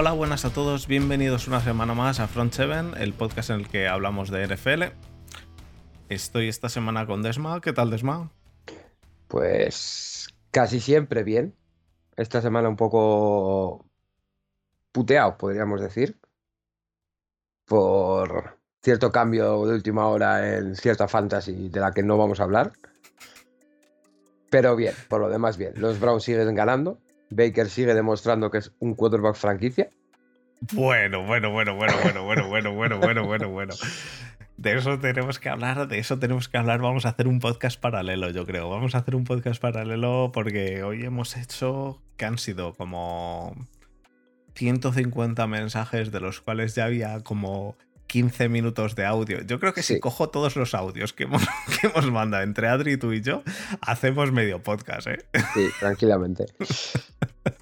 Hola, buenas a todos, bienvenidos una semana más a Front 7, el podcast en el que hablamos de NFL. Estoy esta semana con Desma, ¿qué tal Desma? Pues casi siempre bien. Esta semana un poco puteado, podríamos decir, por cierto cambio de última hora en cierta fantasy de la que no vamos a hablar. Pero bien, por lo demás bien. Los Browns siguen ganando. Baker sigue demostrando que es un quarterback franquicia. Bueno, bueno, bueno, bueno, bueno, bueno, bueno, bueno, bueno, bueno, bueno. De eso tenemos que hablar, de eso tenemos que hablar. Vamos a hacer un podcast paralelo, yo creo. Vamos a hacer un podcast paralelo porque hoy hemos hecho que han sido como 150 mensajes de los cuales ya había como 15 minutos de audio. Yo creo que si cojo todos los audios que hemos, que hemos mandado entre Adri, tú y yo, hacemos medio podcast, ¿eh? Sí, tranquilamente.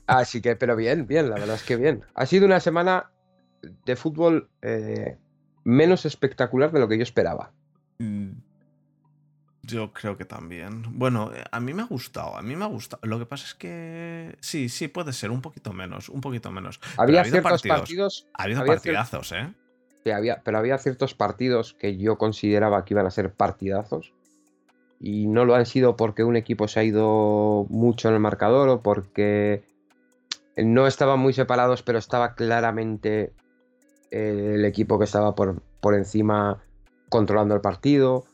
Así que, pero bien, bien, la verdad es que bien. Ha sido una semana de fútbol eh, menos espectacular de lo que yo esperaba. Mm, yo creo que también. Bueno, a mí me ha gustado, a mí me ha gustado. Lo que pasa es que sí, sí, puede ser un poquito menos, un poquito menos. Había ciertos partidos, Ha habido partidazos, ¿eh? Había, pero había ciertos partidos que yo consideraba que iban a ser partidazos y no lo han sido porque un equipo se ha ido mucho en el marcador o porque no estaban muy separados, pero estaba claramente eh, el equipo que estaba por, por encima controlando el partido.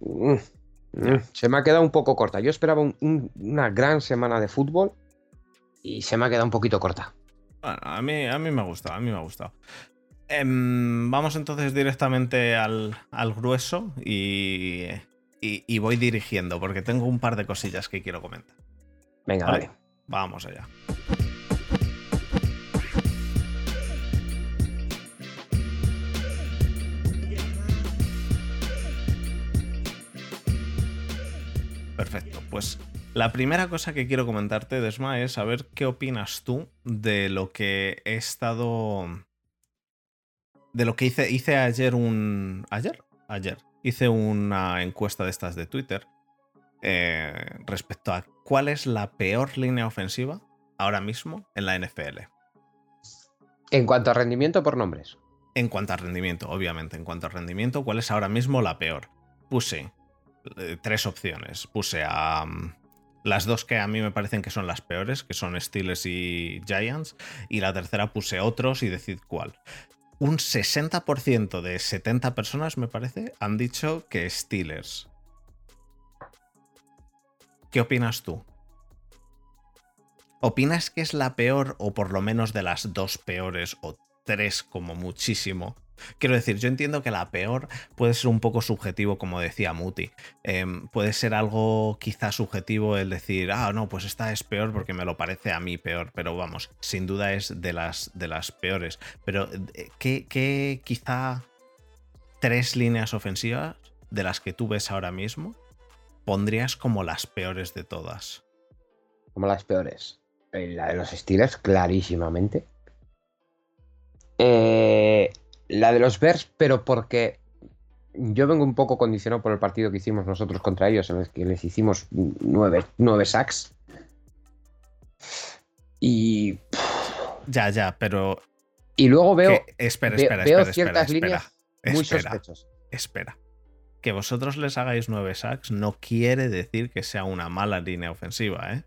Mm, mm, se me ha quedado un poco corta. Yo esperaba una gran semana de fútbol y se me ha quedado un poquito corta. Bueno, a mí, a mí me ha gustado, a mí me ha gustado. Em, vamos entonces directamente al, grueso y, y, voy dirigiendo porque tengo un par de cosillas que quiero comentar. Venga, ¿Vale? Vamos allá. Perfecto, pues la primera cosa que quiero comentarte, Desma, es saber qué opinas tú de lo que he estado... De lo que hice, hice ayer un... ¿Ayer? Ayer. Hice una encuesta de estas de Twitter eh, respecto a cuál es la peor línea ofensiva ahora mismo en la NFL. En cuanto a rendimiento por nombres. En cuanto a rendimiento, obviamente. En cuanto a rendimiento, ¿cuál es ahora mismo la peor? Puse eh, tres opciones. Puse a mm, las dos que a mí me parecen que son las peores, que son Steelers y Giants. Y la tercera puse otros y decid cuál. Un 60% de 70 personas, me parece, han dicho que Steelers. ¿Qué opinas tú? ¿Opinas que es la peor o por lo menos de las dos peores o tres como muchísimo? Quiero decir, yo entiendo que la peor puede ser un poco subjetivo, como decía Muti. Em, puede ser algo quizá subjetivo el decir, ah, no, pues esta es peor porque me lo parece a mí peor, pero vamos, sin duda es de las, de las peores. Pero, eh, ¿qué, ¿qué, quizá tres líneas ofensivas de las que tú ves ahora mismo pondrías como las peores de todas? Como las peores. Eh, la de los Steelers, clarísimamente. Eh, la de los Bears, pero porque yo vengo un poco condicionado por el partido que hicimos nosotros contra ellos, en el que les hicimos nueve, nueve sacks. Y. Ya, ya, pero. Y luego veo. espera, espera, veo espera, ciertas espera, líneas muy sospechosas. Espera. Que vosotros les hagáis nueve sacks no quiere decir que sea una mala línea ofensiva, ¿eh?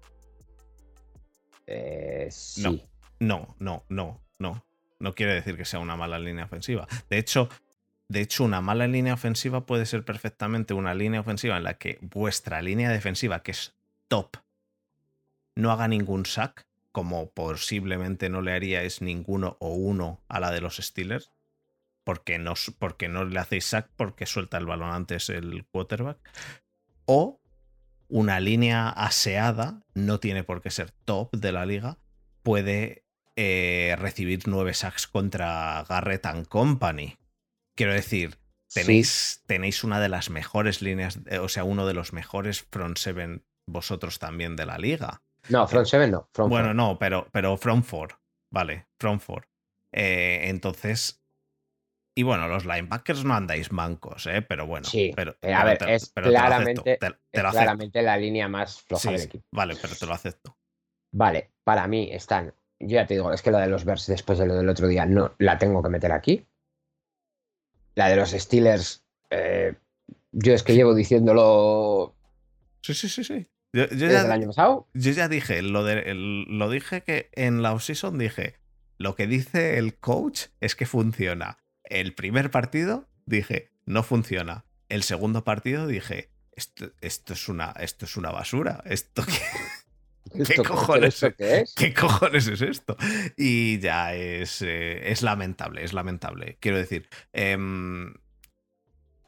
Eh, sí. No, no, no, no. No quiere decir que sea una mala línea ofensiva. De hecho, de hecho, una mala línea ofensiva puede ser perfectamente una línea ofensiva en la que vuestra línea defensiva, que es top, no haga ningún sack, como posiblemente no le haríais ninguno o uno a la de los Steelers, porque no, porque no le hacéis sack porque suelta el balón antes el quarterback. O una línea aseada, no tiene por qué ser top de la liga, puede eh, recibir nueve sacks contra Garrett and Company. Quiero decir, tenéis, tenéis una de las mejores líneas, eh, o sea, uno de los mejores front seven vosotros también de la liga. No, front seven no. bueno, no, pero, pero front four. Vale, front four. Eh, entonces, y bueno, los linebackers no andáis mancos, ¿eh? pero bueno. Sí, pero, a ver, es claramente, claramente la línea más floja del equipo. Vale, pero te lo acepto. Vale, para mí están ya te digo, es que la de los Bears después de lo del otro día no la tengo que meter aquí. La de los Steelers, eh, yo es que llevo diciéndolo Sí, sí, sí, sí. Yo, yo desde el ya, año pasado. yo ya dije, lo, de, el- lo dije que en la offseason dije, lo que dice el coach es que funciona. El primer partido dije, no funciona. El segundo partido dije, esto, esto, es, una, esto es una basura. Esto qué, ¿Esto- cojones ¿Esto qué es? ¿Qué cojones es esto? Y ya es, eh, es lamentable, es lamentable. Quiero decir, em,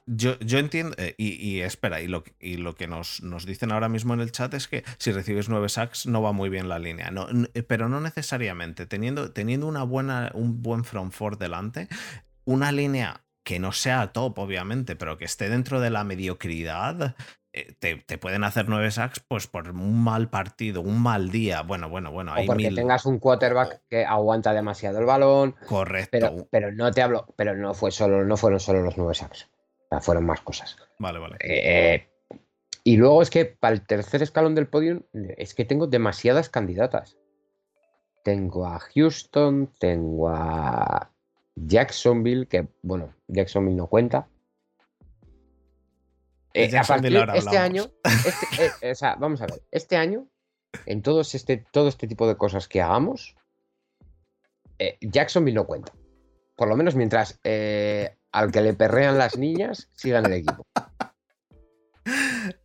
yo, yo entiendo, eh, y, y espera, y lo, que- y lo que nos, nos dicen ahora mismo en el chat es que si recibes nueve sacks no va muy bien la línea, no, eh, pero no necesariamente. Teniendo, teniendo una buena, un buen front four delante, una línea que no sea top, obviamente, pero que esté dentro de la mediocridad, te, te pueden hacer nueve sacks pues por un mal partido, un mal día. Bueno, bueno, bueno, O porque mil. tengas un quarterback que aguanta demasiado el balón. Correcto. Pero, pero no te hablo, pero no fue solo, no fueron solo los nueve sacks. O sea, fueron más cosas. Vale, vale. Eh, y luego es que para el tercer escalón del podio es que tengo demasiadas candidatas. Tengo a Houston, tengo a Jacksonville, que bueno, Jacksonville no cuenta. Eh, a partir este año, este- eh, o sea, vamos a ver, este año, en todos este, todo este tipo de cosas que hagamos, eh, Jacksonville no cuenta. Por lo menos mientras eh, al que le perrean las niñas siga en el equipo.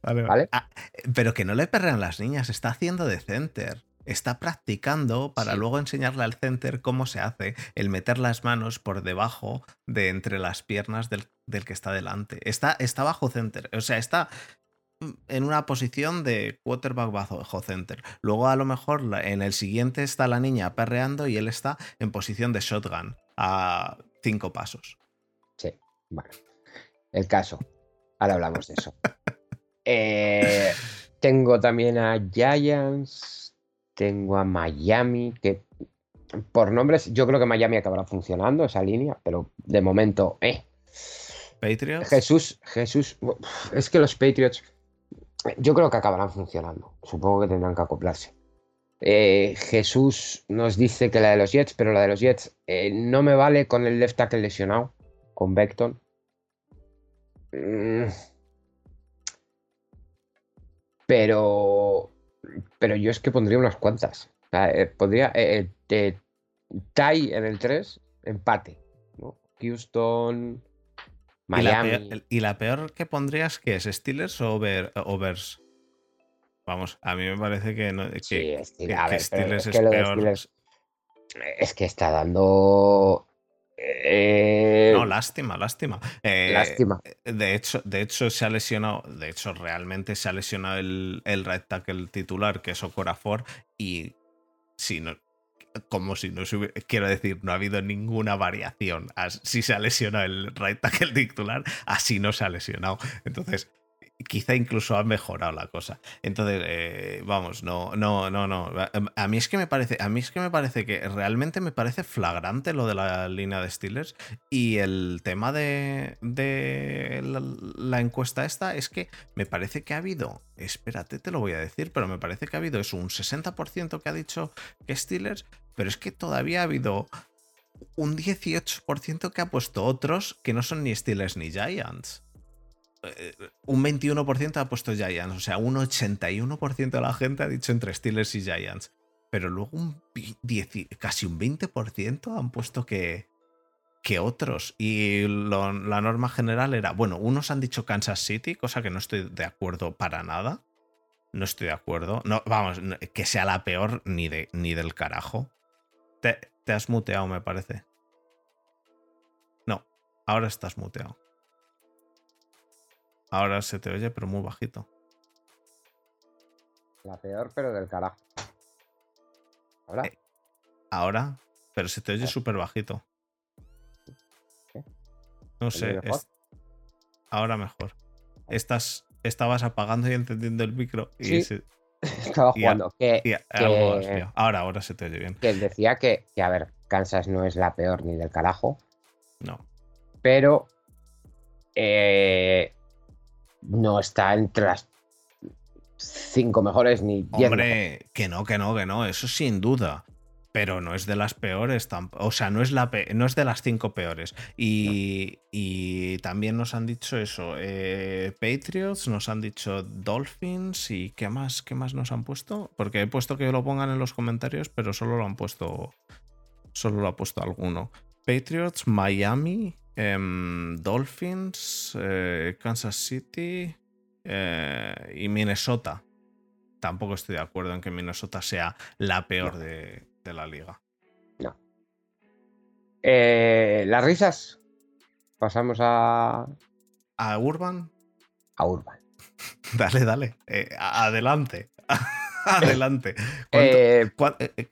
Vale, ¿Vale? Ah, pero que no le perrean las niñas, está haciendo de center. Está practicando para Sí. luego enseñarle al center cómo se hace el meter las manos por debajo de entre las piernas del, del que está delante. Está, está bajo center, o sea, está en una posición de quarterback bajo center. Luego a lo mejor en el siguiente está la niña perreando y él está en posición de shotgun a cinco pasos. Sí, bueno. El caso. Ahora hablamos de eso. Eh, tengo también a Giants. Tengo a Miami. Que por nombres, yo creo que Miami acabará funcionando esa línea, pero de momento, eh. Patriots. Jesús, Jesús. Es que los Patriots. Yo creo que acabarán funcionando. Supongo que tendrán que acoplarse. Eh, Jesús nos dice que la de los Jets, pero la de los Jets eh, no me vale con el left tackle lesionado, con Beckton. Mm. Pero. Pero yo es que pondría unas cuantas. Eh, pondría. eh, eh, tie en el 3, empate. ¿no? Houston. ¿Y la, Miami. peor, y la peor que pondrías que es Steelers o, Over- o Bears? Vamos, a mí me parece que, no, que, Sí, que- Steelers, que a ver, pero Steelers es peor. Steelers es que está dando. eh, No, lástima, lástima. Eh, lástima. De hecho, de hecho, se ha lesionado, de hecho, realmente se ha lesionado el, el right tackle titular, que es Okorafor, y si no, como si no se hubiera, quiero decir, no ha habido ninguna variación. Si se ha lesionado el right tackle titular, así no se ha lesionado. Entonces, quizá incluso ha mejorado la cosa. Entonces, eh, vamos, no, no, no, no. A- mí es que me parece, a mí es que me parece que realmente me parece flagrante lo de la línea de Steelers y el tema de, la, la encuesta esta es que me parece que ha habido, espérate, te lo voy a decir, pero me parece que ha habido eso, un 60% que ha dicho que Steelers, pero es que todavía ha habido un 18% que ha puesto otros que no son ni Steelers ni Giants. Un 21% ha puesto Giants, o sea, un 81% de la gente ha dicho entre Steelers y Giants. Pero luego un vi- dieci- casi un 20% han puesto que, que otros. Y la norma general era, bueno, unos han dicho Kansas City, cosa que no estoy de acuerdo para nada. No estoy de acuerdo. No, vamos, que sea la peor ni, de, ni del carajo. Te, te has muteado, me parece. No, ahora estás muteado. Ahora se te oye, pero muy bajito. La peor, pero del carajo. Ahora. Eh, Ahora, pero se te oye súper bajito. ¿Qué? No ¿Se sé, oye mejor? es- ahora mejor. Estás, estabas apagando y encendiendo el micro y, Sí. se- Estaba jugando. Que, que-. Ahora, ahora se te oye bien. que decía que, que, a ver, Kansas no es la peor ni del carajo, No. pero eh, no está entre las cinco mejores ni diez mejores. Hombre, que no, que no, que no, eso sin duda. pero no es de las peores, o sea, no es, la no es de las cinco peores. Y, y también nos han dicho eso, eh, Patriots, nos han dicho Dolphins y ¿qué más, ¿qué más nos han puesto? Porque he puesto que lo pongan en los comentarios, pero solo lo han puesto, solo lo ha puesto alguno. Patriots, Miami, em, Dolphins, eh, Kansas City eh, y Minnesota. Tampoco estoy de acuerdo en que Minnesota sea la peor de, la liga. No. Eh, Las risas. Pasamos a. ¿A Urban? A Urban. dale, dale. adelante. adelante.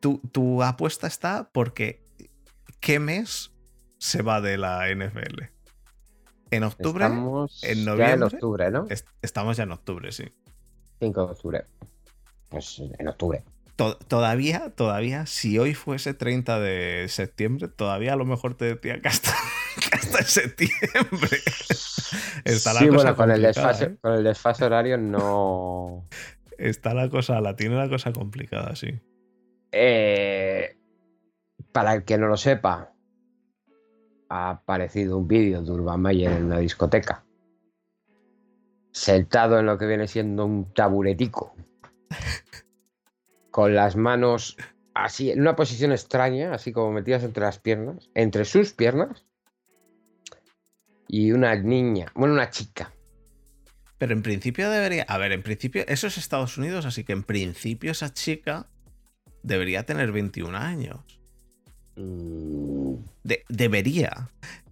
tu, tu apuesta está porque ¿qué mes se va de la NFL? ¿En octubre? Estamos ¿En noviembre? Ya en octubre, ¿no? estamos ya en octubre, sí. 5 de octubre. Pues en octubre. todavía, todavía, si hoy fuese 30 de septiembre, todavía a lo mejor te decía que hasta, en septiembre. Está la sí, cosa bueno, con el, desfase, ¿eh? con el desfase horario no. Está la cosa, la tiene la cosa complicada, sí. Eh, para el que no lo sepa, ha aparecido un vídeo de Urban Meyer en una discoteca, sentado en lo que viene siendo un taburetico, con las manos así, en una posición extraña, así como metidas entre las piernas, entre sus piernas, y una niña, bueno, una chica. Pero en principio debería, a ver, en principio, eso es Estados Unidos, así que en principio esa chica debería tener 21 años. Mm. Debería.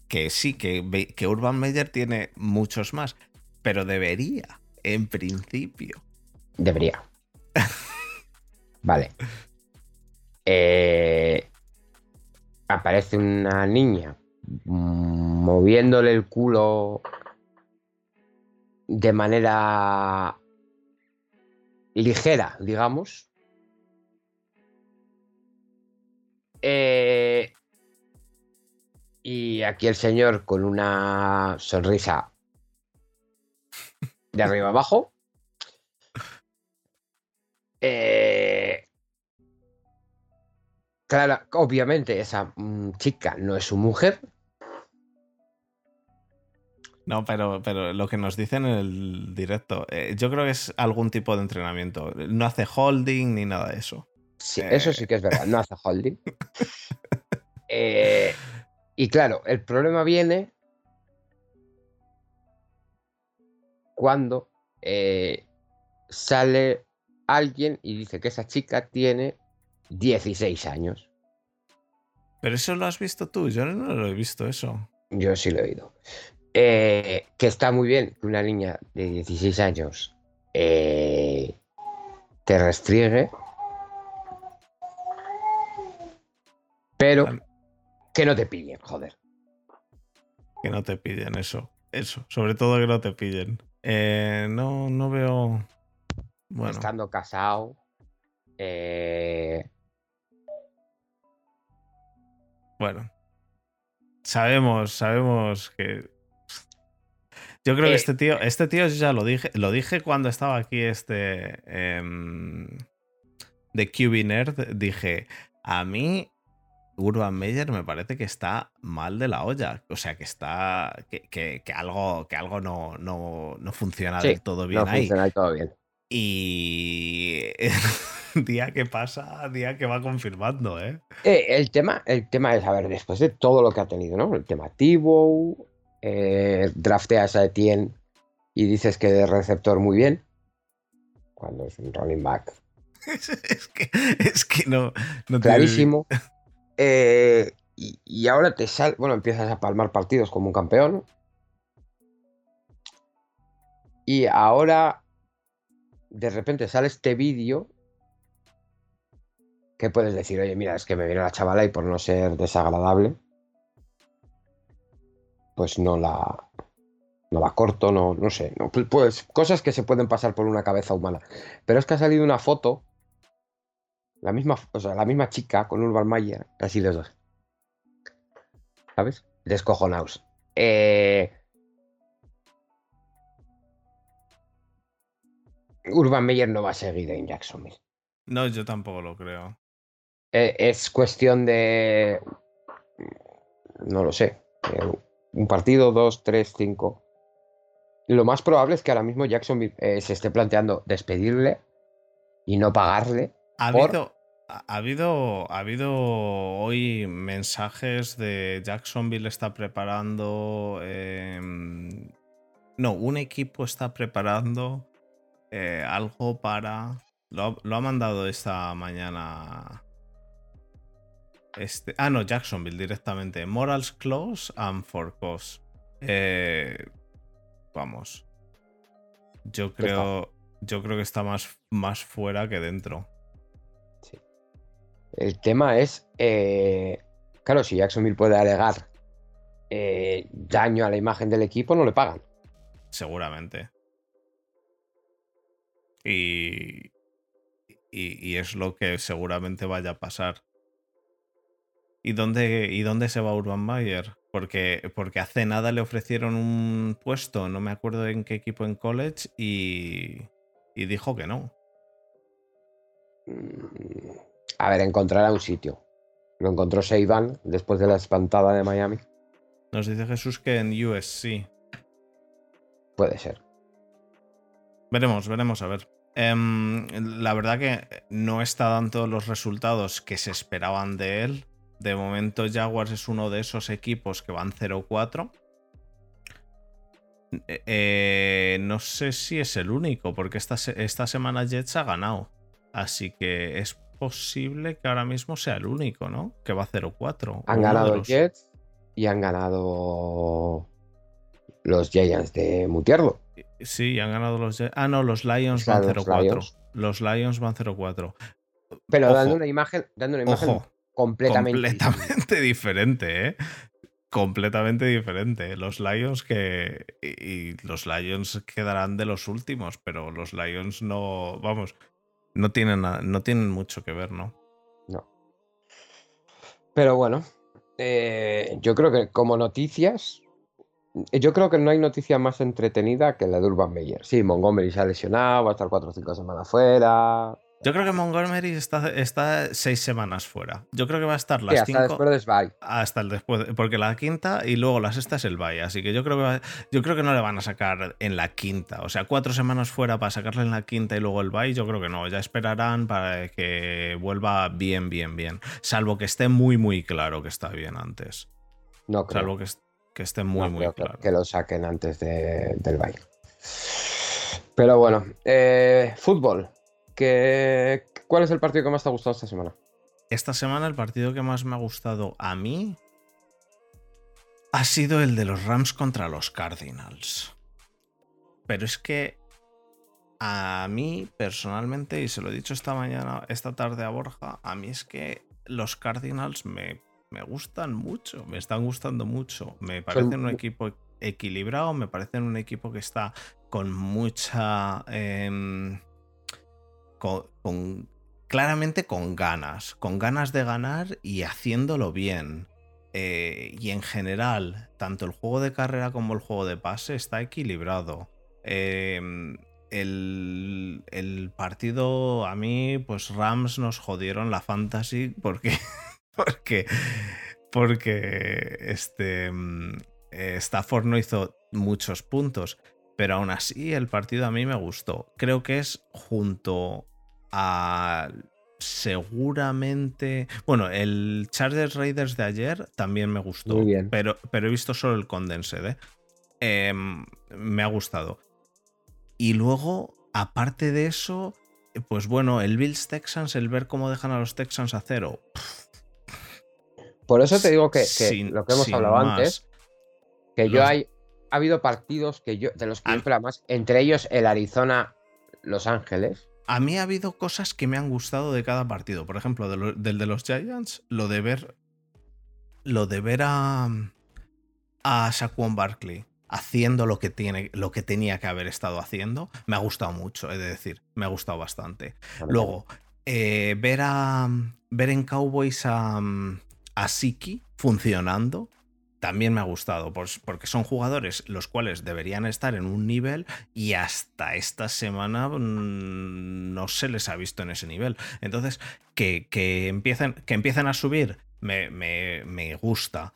Que sí, que, que Urban Meyer tiene muchos más, pero debería, en principio. Debería. vale. Eh, aparece una niña moviéndole el culo de manera ligera, digamos, Eh, y aquí el señor con una sonrisa de arriba abajo. Eh, claro, obviamente esa mm, chica no es su mujer. No, pero, pero lo que nos dicen en el directo, eh, yo creo que es algún tipo de entrenamiento. No hace holding ni nada de eso. Sí, eso sí que es verdad, no hace holding. Eh, y claro, el problema viene cuando eh, sale alguien y dice que esa chica tiene 16 años. Pero eso lo has visto tú, yo no lo he visto eso. Yo sí lo he oído. Eh, que está muy bien que una niña de 16 años te restriegue Pero que no te pillen, joder. Que no te pillen, eso. Eso. Sobre todo que no te pillen. Eh, no, no veo. Bueno. Estando casado. Eh, bueno. Sabemos, sabemos que. Yo creo que eh, este tío, este tío ya lo dije, lo dije cuando estaba aquí este em, de QB Nerd, dije, a mí Urban Meyer me parece que está mal de la olla. O sea, que está. que, algo, que algo no, no, funciona del todo bien no Funciona todo bien. Y día que pasa, día que va confirmando, ¿eh? ¿eh? el, tema, el tema es, a ver, después de todo lo que ha tenido, ¿no? El tema Tibo, eh, drafteas a Etienne y dices que de receptor muy bien, cuando es un running back. es, que, es que no, no Clarísimo. Eh, y, ahora te sal, bueno, empiezas a palmar partidos como un campeón. Y ahora de repente sale este vídeo que puedes decir, oye, mira, es que me viene la chavala y por no ser desagradable, pues no la, no la corto, no, no sé, pues cosas que se pueden pasar por una cabeza humana. Pero es que ha salido una foto la misma, o sea, la misma chica con Urban Mayer, así los dos. ¿Sabes? Descojonaos. Eh... Urban Meyer no va a seguir en Jacksonville. No, yo tampoco lo creo. eh, es cuestión de. No lo sé. eh, un partido, dos, tres, cinco. Lo más probable es que ahora mismo Jackson se esté planteando despedirle y no pagarle. Ha por- habido, ha ha habido, ha habido hoy mensajes de Jacksonville está preparando. em, no, un equipo está preparando eh, algo para. Lo, ha- lo ha mandado esta mañana. Este, ah, no, Jacksonville directamente. Morals Close and for Cause. Eh, vamos. Yo creo. Yo creo que está más, más fuera que dentro. El tema es, eh, claro, si Jacksonville puede alegar eh, daño a la imagen del equipo, no le pagan. Seguramente. Y, y, y es lo que seguramente vaya a pasar. ¿Y dónde, ¿Y dónde se va Urban Meyer? Porque, porque hace nada le ofrecieron un puesto, no me acuerdo en qué equipo en college, y, y dijo que no. Mm, A ver, encontrará un sitio. Lo encontró Seiban después de la espantada de Miami. Nos dice Jesús que en USC. Puede ser. Veremos, veremos, a ver. Em, la verdad que no está dando los resultados que se esperaban de él. De momento, Jaguars es uno de esos equipos que van 0-4. Eh, eh, no sé si es el único, porque esta, esta semana Jets ha ganado. Así que es posible que ahora mismo sea el único, ¿no? Que va 0-4. Han ganado los- Jets y han ganado los Giants de Mutierdo. Sí, han ganado los. Ah, no, los Lions van los 0-4. Lions. Los Lions van 0-4. Pero Ojo. dando una imagen, dando una imagen Ojo, completamente. completamente diferente, ¿eh? Completamente diferente. Los Lions que. Y, y los Lions quedarán de los últimos, pero los Lions no. Vamos. No tienen, nada- no tienen mucho que ver, ¿no? No. Pero bueno, eh, yo creo que como noticias, yo creo que no hay noticia más entretenida que la de Urban Meyer. Sí, Montgomery se ha lesionado, va a estar 4 o 5 semanas fuera. Yo creo que Montgomery está, está seis semanas fuera. Yo creo que va a estar Sí, las hasta cinco. después de Spy. Hasta el después, porque la quinta y luego la sexta es el bye, así que yo creo que va- yo creo que no le van a sacar en la quinta, o sea, cuatro semanas fuera para sacarle en la quinta y luego el bye, yo creo que no, ya esperarán para que vuelva bien, bien, bien, salvo que esté muy, muy claro que está bien antes, No creo, salvo que, es- que esté muy, no muy creo claro. que lo saquen antes de- del Bay. Pero bueno, eh, fútbol. ¿Qué- ¿Cuál es el partido que más te ha gustado esta semana? Esta semana el partido que más me ha gustado a mí ha sido el de los Rams contra los Cardinals. Pero es que a mí personalmente, y se lo he dicho esta mañana, esta tarde a Borja, a mí es que los Cardinals me, me gustan mucho, me están gustando mucho. Me parecen un equipo equilibrado, me parecen un equipo que está con mucha... em, con, claramente con ganas, con ganas de ganar y haciéndolo bien. Eh, y en general, tanto el juego de carrera como el juego de pase está equilibrado. Eh, el, el partido, a mí, pues Rams nos jodieron la fantasy porque, porque, porque este, eh, Stafford no hizo muchos puntos. Pero aún así, el partido a mí me gustó. Creo que es junto a seguramente. Bueno, el Chargers Raiders de ayer también me gustó. Muy bien. Pero, pero he visto solo el condensed, ¿eh? Em, me ha gustado. Y luego, aparte de eso, pues bueno, el Bills Texans, el ver cómo dejan a los Texans a cero. Por eso te digo que, que Sin- lo que hemos hablado más. antes, que yo hay, ha habido partidos que yo, de los que yo más, entre ellos el Arizona Los Ángeles. A mí ha habido cosas que me han gustado de cada partido. Por ejemplo, de lo- del de los Giants, lo de ver. Lo de ver a. a Saquon Barkley haciendo lo que, tiene, lo que tenía que haber estado haciendo, me ha gustado mucho, he de decir. Me ha gustado bastante. Luego, eh, ver a. ver en Cowboys a. a Siki funcionando también me ha gustado, pues, porque son jugadores los cuales deberían estar en un nivel y hasta esta semana mm, no se les ha visto en ese nivel. Entonces, que, empiecen, que empiecen a subir me, me gusta.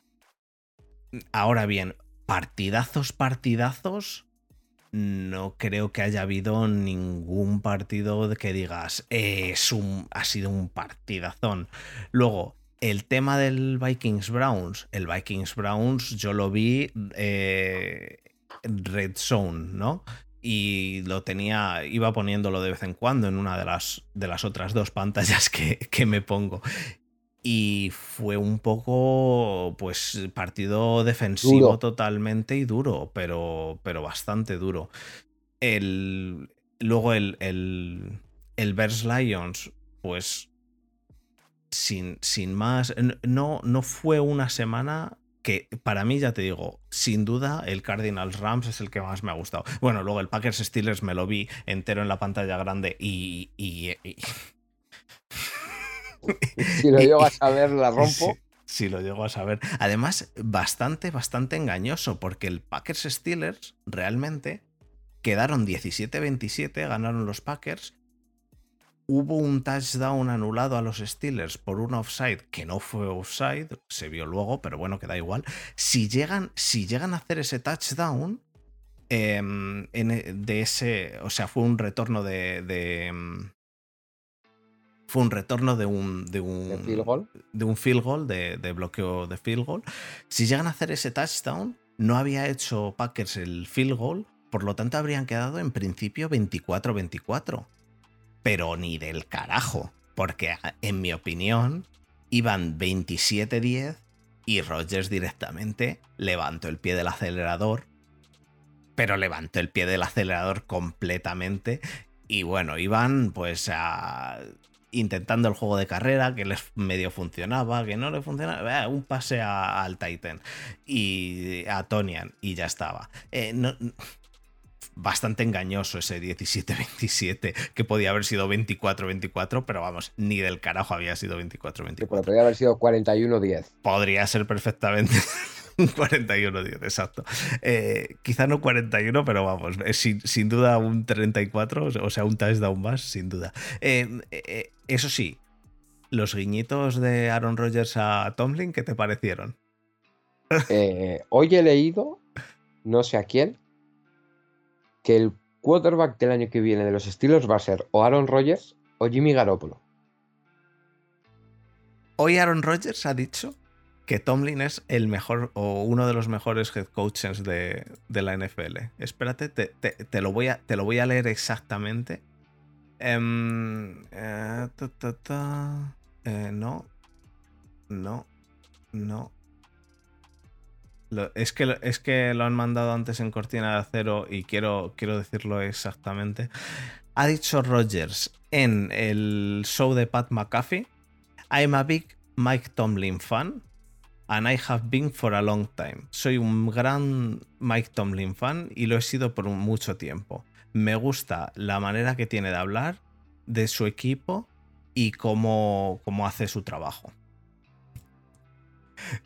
Ahora bien, partidazos, partidazos, no creo que haya habido ningún partido que digas es un, ha sido un partidazón. Luego, el tema del Vikings Browns, el Vikings Browns yo lo vi eh, Red Zone, ¿no? Y lo tenía, iba poniéndolo de vez en cuando en una de las, de las otras dos pantallas que, que me pongo. Y fue un poco, pues, partido defensivo totalmente y duro, pero, pero bastante duro. El, luego el, el, el Bears Lions, pues sin, sin más, no, no fue una semana que para mí, ya te digo, sin duda el Cardinals Rams es el que más me ha gustado. Bueno, luego el Packers Steelers me lo vi entero en la pantalla grande y... si lo llego a saber, la rompo. Si, lo llego a saber. Además, bastante, bastante engañoso, porque el Packers Steelers realmente quedaron 17-27, ganaron los Packers, hubo un touchdown anulado a los Steelers por un offside que no fue offside, se vio luego, pero bueno, que da igual. Si llegan, si llegan a hacer ese touchdown, em, e, de ese, o sea, fue un retorno de, em, fue un retorno de un de un ¿De field goal, de, un field goal de, de, bloqueo de field goal. Si llegan a hacer ese touchdown, no había hecho Packers el field goal, por lo tanto habrían quedado en principio 24-24 pero ni del carajo, porque en mi opinión iban 27-10 y Rogers directamente levantó el pie del acelerador, pero levantó el pie del acelerador completamente y bueno, iban pues intentando el juego de carrera, que les medio funcionaba, que no le funcionaba, un pase al Titan y a Tonian y ya estaba. Eh, no, bastante engañoso ese 17-27, que podía haber sido 24-24, pero vamos, ni del carajo había sido 24-24. podría haber sido 41-10. Podría ser perfectamente un 41-10, exacto. Eh, quizá no 41, pero vamos, sin, duda un 34, o sea, un touchdown más, sin duda. Eh, eh, eso sí, los guiñitos de Aaron Rodgers a Tomlin, ¿qué te parecieron? hoy he leído, no sé a quién, que el quarterback del año que viene de los Steelers va a ser o Aaron Rodgers o Jimmy Garoppolo. Hoy Aaron Rodgers ha dicho que Tomlin es el mejor o uno de los mejores head coaches de, la NFL. Espérate, te, lo voy a, te, lo voy a, leer exactamente. Em, eh, eh, no, no, no es, que, es que lo han mandado antes en cortina de acero y quiero, quiero decirlo exactamente. Ha dicho Rogers en el show de Pat McAfee: I'm a big Mike Tomlin fan and I have been for a long time. Soy un gran Mike Tomlin fan y lo he sido por mucho tiempo. Me gusta la manera que tiene de hablar, de su equipo y cómo, cómo hace su trabajo.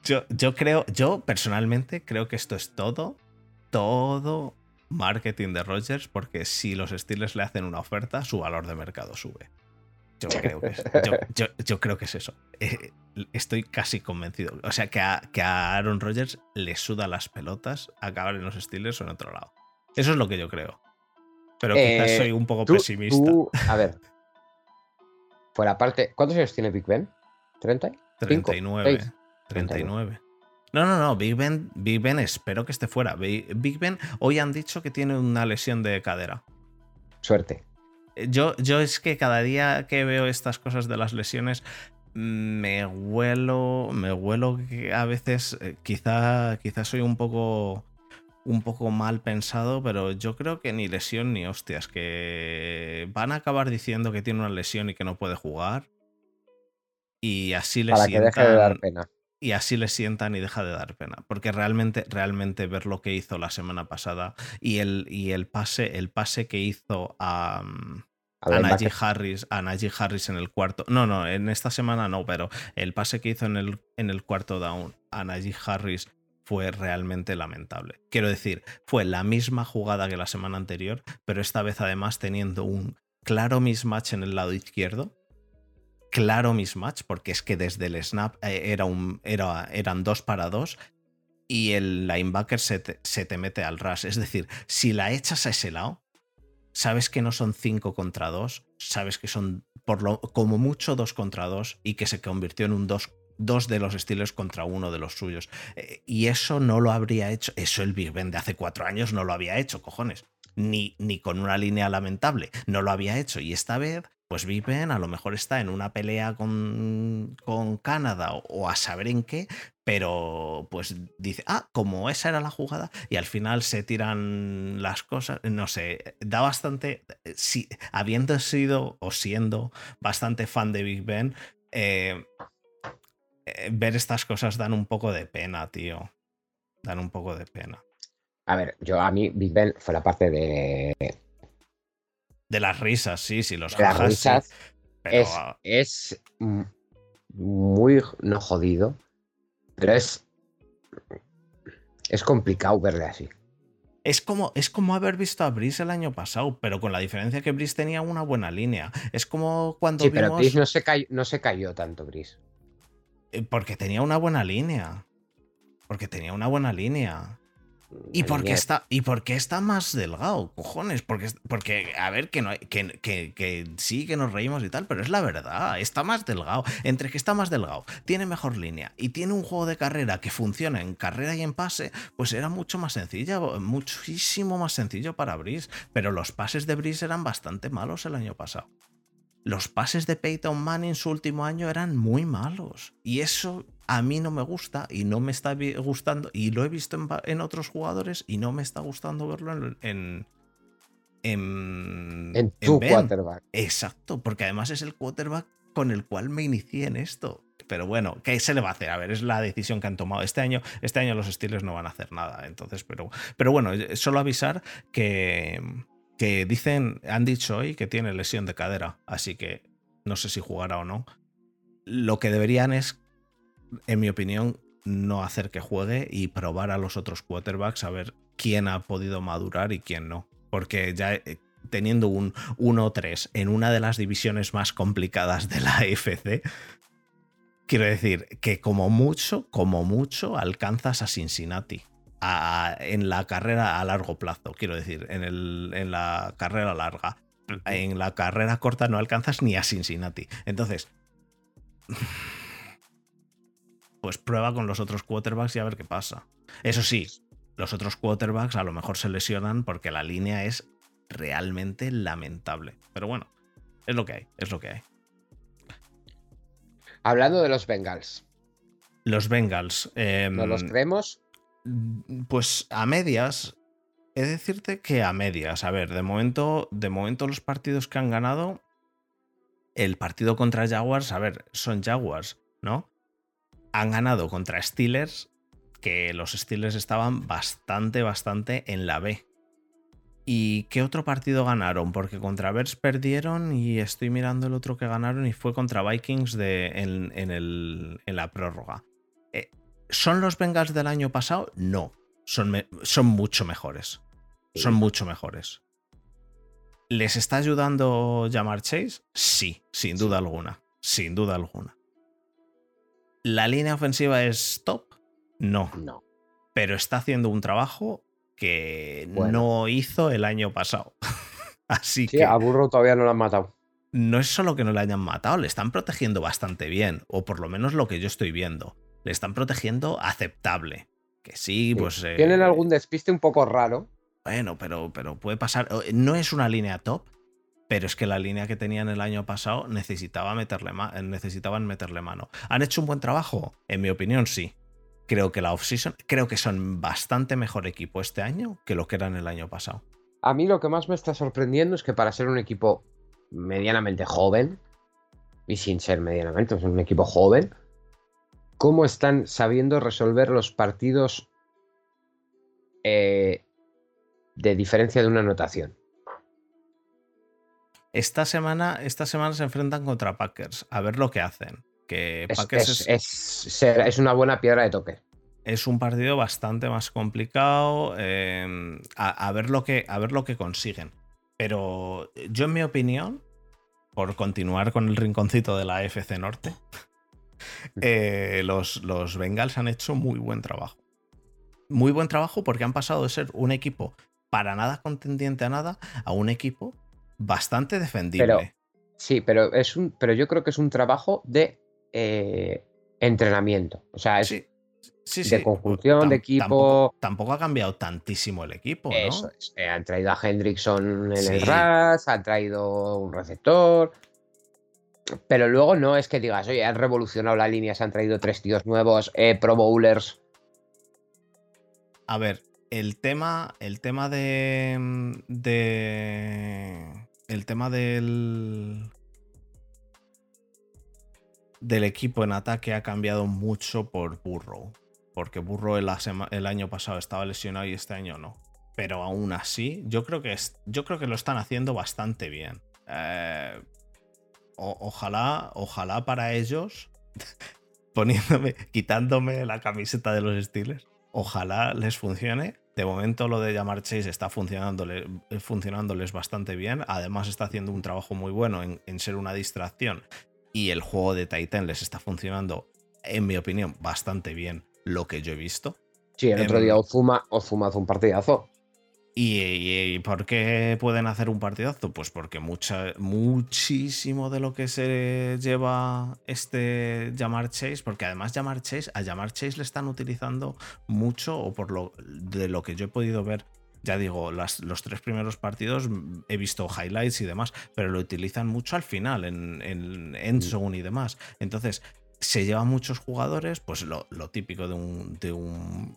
Yo, yo creo, yo personalmente creo que esto es todo, todo marketing de Rogers, porque si los Steelers le hacen una oferta, su valor de mercado sube. Yo creo que es, yo, creo que es eso. Eh, estoy casi convencido. O sea, que a, que a Aaron Rodgers le suda las pelotas acabar en los Steelers o en otro lado. Eso es lo que yo creo. Pero quizás eh, soy un poco pesimista. a ver. Fuera parte. ¿Cuántos años tiene Big Ben? ¿30? 39. 39. No, no, no, Big Ben, Big Ben espero que esté fuera. Big Ben hoy han dicho que tiene una lesión de cadera. Suerte. Eh, yo, yo es que cada día que veo estas cosas de las lesiones me huelo, me huelo que a veces eh, quizá, quizá soy un poco un poco mal pensado, pero yo creo que ni lesión ni hostias, que van a acabar diciendo que tiene una lesión y que no puede jugar. Y así le Para que deje de dar pena y así le sientan y deja de dar pena. Porque realmente, realmente ver lo que hizo la semana pasada y el, y el pase, el pase que hizo a, mm, a, Najee Harris, a Najee Harris en el cuarto. No, no, en esta semana no, pero el pase que hizo en el, en el cuarto down a Najee Harris fue realmente lamentable. Quiero decir, fue la misma jugada que la semana anterior, pero esta vez además teniendo un claro mismatch en el lado izquierdo. Claro mismatch, porque es que desde el snap eh, era un, era, eran dos para dos y el linebacker se te, se te mete al rush. Es decir, si la echas a ese lado, sabes que no son cinco contra dos, sabes que son por lo, como mucho dos contra dos y que se convirtió en un dos dos de los estilos contra uno de los suyos. Eh, y eso no lo habría hecho, eso el Big Ben de hace cuatro años no lo había hecho, cojones. Ni, ni con una línea lamentable, no lo había hecho. Y esta vez, pues Big Ben a lo mejor está en una pelea con, con Canadá o, a saber en qué, pero pues dice, ah, como esa era la jugada, y al final se tiran las cosas, no sé, da bastante, si, habiendo sido o siendo bastante fan de Big Ben, eh, eh, ver estas cosas dan un poco de pena, tío. Dan un poco de pena. A ver, yo a mí Big Ben fue la parte de. De las risas, sí, sí, los de las risas. es, es muy no jodido, pero es. Es complicado verle así. Es como, es como haber visto a Brice el año pasado, pero con la diferencia que Brice tenía una buena línea. Es como cuando. Sí, pero Brice no se, cayó, no se cayó tanto, Brice. Eh, porque tenía una buena línea. Porque tenía una buena línea. ¿Y por, qué está, ¿Y por qué está más delgado? Cojones. Porque, porque a ver, que, no que, que, que, sí, que nos reímos y tal, pero es la verdad. Está más delgado. Entre que está más delgado, tiene mejor línea y tiene un juego de carrera que funciona en carrera y en pase, pues era mucho más sencilla, muchísimo más sencillo para Brice. Pero los pases de Brice eran bastante malos el año pasado los pases de Peyton Manning su último año eran muy malos. Y eso a mí no me gusta y no me está gustando. Y lo he visto en, otros jugadores y no me está gustando verlo en. En, en, tu quarterback. Exacto, porque además es el quarterback con el cual me inicié en esto. Pero bueno, ¿qué se le va a hacer? A ver, es la decisión que han tomado este año. Este año los Steelers no van a hacer nada. Entonces, pero, pero bueno, solo avisar que que dicen, han dicho hoy que tiene lesión de cadera, así que no sé si jugará o no. Lo que deberían es, en mi opinión, no hacer que juegue y probar a los otros quarterbacks a ver quién ha podido madurar y quién no. Porque ya eh, teniendo un 1-3 en una de las divisiones más complicadas de la AFC, quiero decir que como mucho, como mucho, alcanzas a Cincinnati en la carrera a largo plazo, quiero decir, en, el, en la carrera larga. En la carrera corta no alcanzas ni a Cincinnati. Entonces, pues prueba con los otros quarterbacks y a ver qué pasa. Eso sí, los otros quarterbacks a lo mejor se lesionan porque la línea es realmente lamentable. Pero bueno, es lo que hay, es lo que hay. Hablando de los Bengals. Los Bengals. ¿No los em, creemos? Pues a medias. He de decirte que a medias. A ver, de momento, de momento los partidos que han ganado. El partido contra Jaguars, a ver, son Jaguars, ¿no? Han ganado contra Steelers, que los Steelers estaban bastante, bastante en la B. ¿Y qué otro partido ganaron? Porque contra Bears perdieron y estoy mirando el otro que ganaron y fue contra Vikings de, en, el, en la prórroga. ¿Son los Bengals del año pasado? No. Son, son mucho mejores. Son mucho mejores. ¿Les está ayudando llamar Chase? Sí, sin duda alguna. Sin duda alguna. ¿La línea ofensiva es top? No. No. Pero está haciendo un trabajo que no hizo el año pasado. Así sí, que. A Burro todavía no lo han matado. No es solo que no le hayan matado, le están protegiendo bastante bien. O por lo menos lo que yo estoy viendo le están protegiendo aceptable. Que sí, pues. Eh, Tienen algún despiste un poco raro. Bueno, pero, pero puede pasar. No es una línea top, pero es que la línea que tenían el año pasado necesitaba meterle necesitaban meterle mano. ¿Han hecho un buen trabajo? En mi opinión, sí. Creo que la offseason, creo que son bastante mejor equipo este año que lo que eran el año pasado. A mí lo que más me está sorprendiendo es que para ser un equipo medianamente joven, y sin ser medianamente, es un equipo joven, cómo están sabiendo resolver los partidos eh, de diferencia de una anotación. Esta semana, esta semana se enfrentan contra Packers. A ver lo que hacen. Que es, es, una buena piedra de toque. es un partido bastante más complicado. eh, a, a ver lo que, a ver lo que consiguen. Pero yo, en mi opinión, por continuar con el rinconcito de la AFC Norte, eh, los, los Bengals han hecho muy buen trabajo. Muy buen trabajo porque han pasado de ser un equipo para nada contendiente a nada a un equipo bastante defendible. Pero, sí, pero es un, pero yo creo que es un trabajo de eh, entrenamiento. O sea, es Sí, sí, de sí. conjunción, de equipo. Tampoco, tampoco ha cambiado tantísimo el equipo, ¿no? Eso es. Eh, han traído a Hendrickson en el RAS, han traído un receptor. Pero luego no es que digas, oye, han revolucionado la línea, se han traído tres tíos nuevos, eh, Pro Bowlers. A ver, el tema, el tema de, mm, de, el tema del, del equipo en ataque ha cambiado mucho por Burrow, porque Burrow el, año pasado estaba lesionado y este año no. Pero aún así, yo creo que es, yo creo que lo están haciendo bastante bien. Eh, ojalá, ojalá para ellos, poniéndome, quitándome la camiseta de los Steelers, ojalá les funcione. De momento lo de llamar Chase está funcionándole, funcionándoles bastante bien. Además está haciendo un trabajo muy bueno en, en ser una distracción. Y el juego de Titan les está funcionando, en mi opinión, bastante bien lo que yo he visto. Sí, el otro Em, día Ozuma, Ozuma hace un partidazo. ¿Y, por qué pueden hacer un partidazo? Pues porque mucha, muchísimo de lo que se lleva este llamar Chase, porque además llamar Chase, a llamar Chase le están utilizando mucho, o por lo de lo que yo he podido ver, ya digo, las- los tres primeros partidos mm, he visto highlights y demás, pero lo utilizan mucho al final, en, en end zone y demás. Entonces, se llevan muchos jugadores, pues lo, lo típico de un, de un,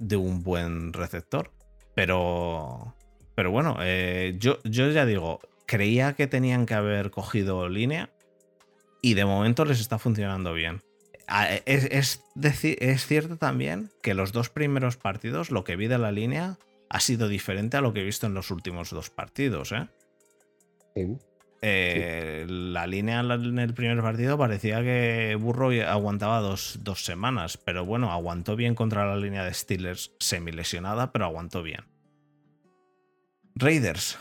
de un buen receptor. Pero, pero bueno, eh, yo, yo ya digo, creía que tenían que haber cogido línea y de momento les está funcionando bien. Ah, Es, es deci- es cierto también que los dos primeros partidos, lo que vi de la línea, ha sido diferente a lo que he visto en los últimos dos partidos. ¿eh? Sí. Eh, La línea en el primer partido parecía que Burro aguantaba dos, dos semanas, pero bueno, aguantó bien contra la línea de Steelers semi lesionada, pero aguantó bien. Raiders,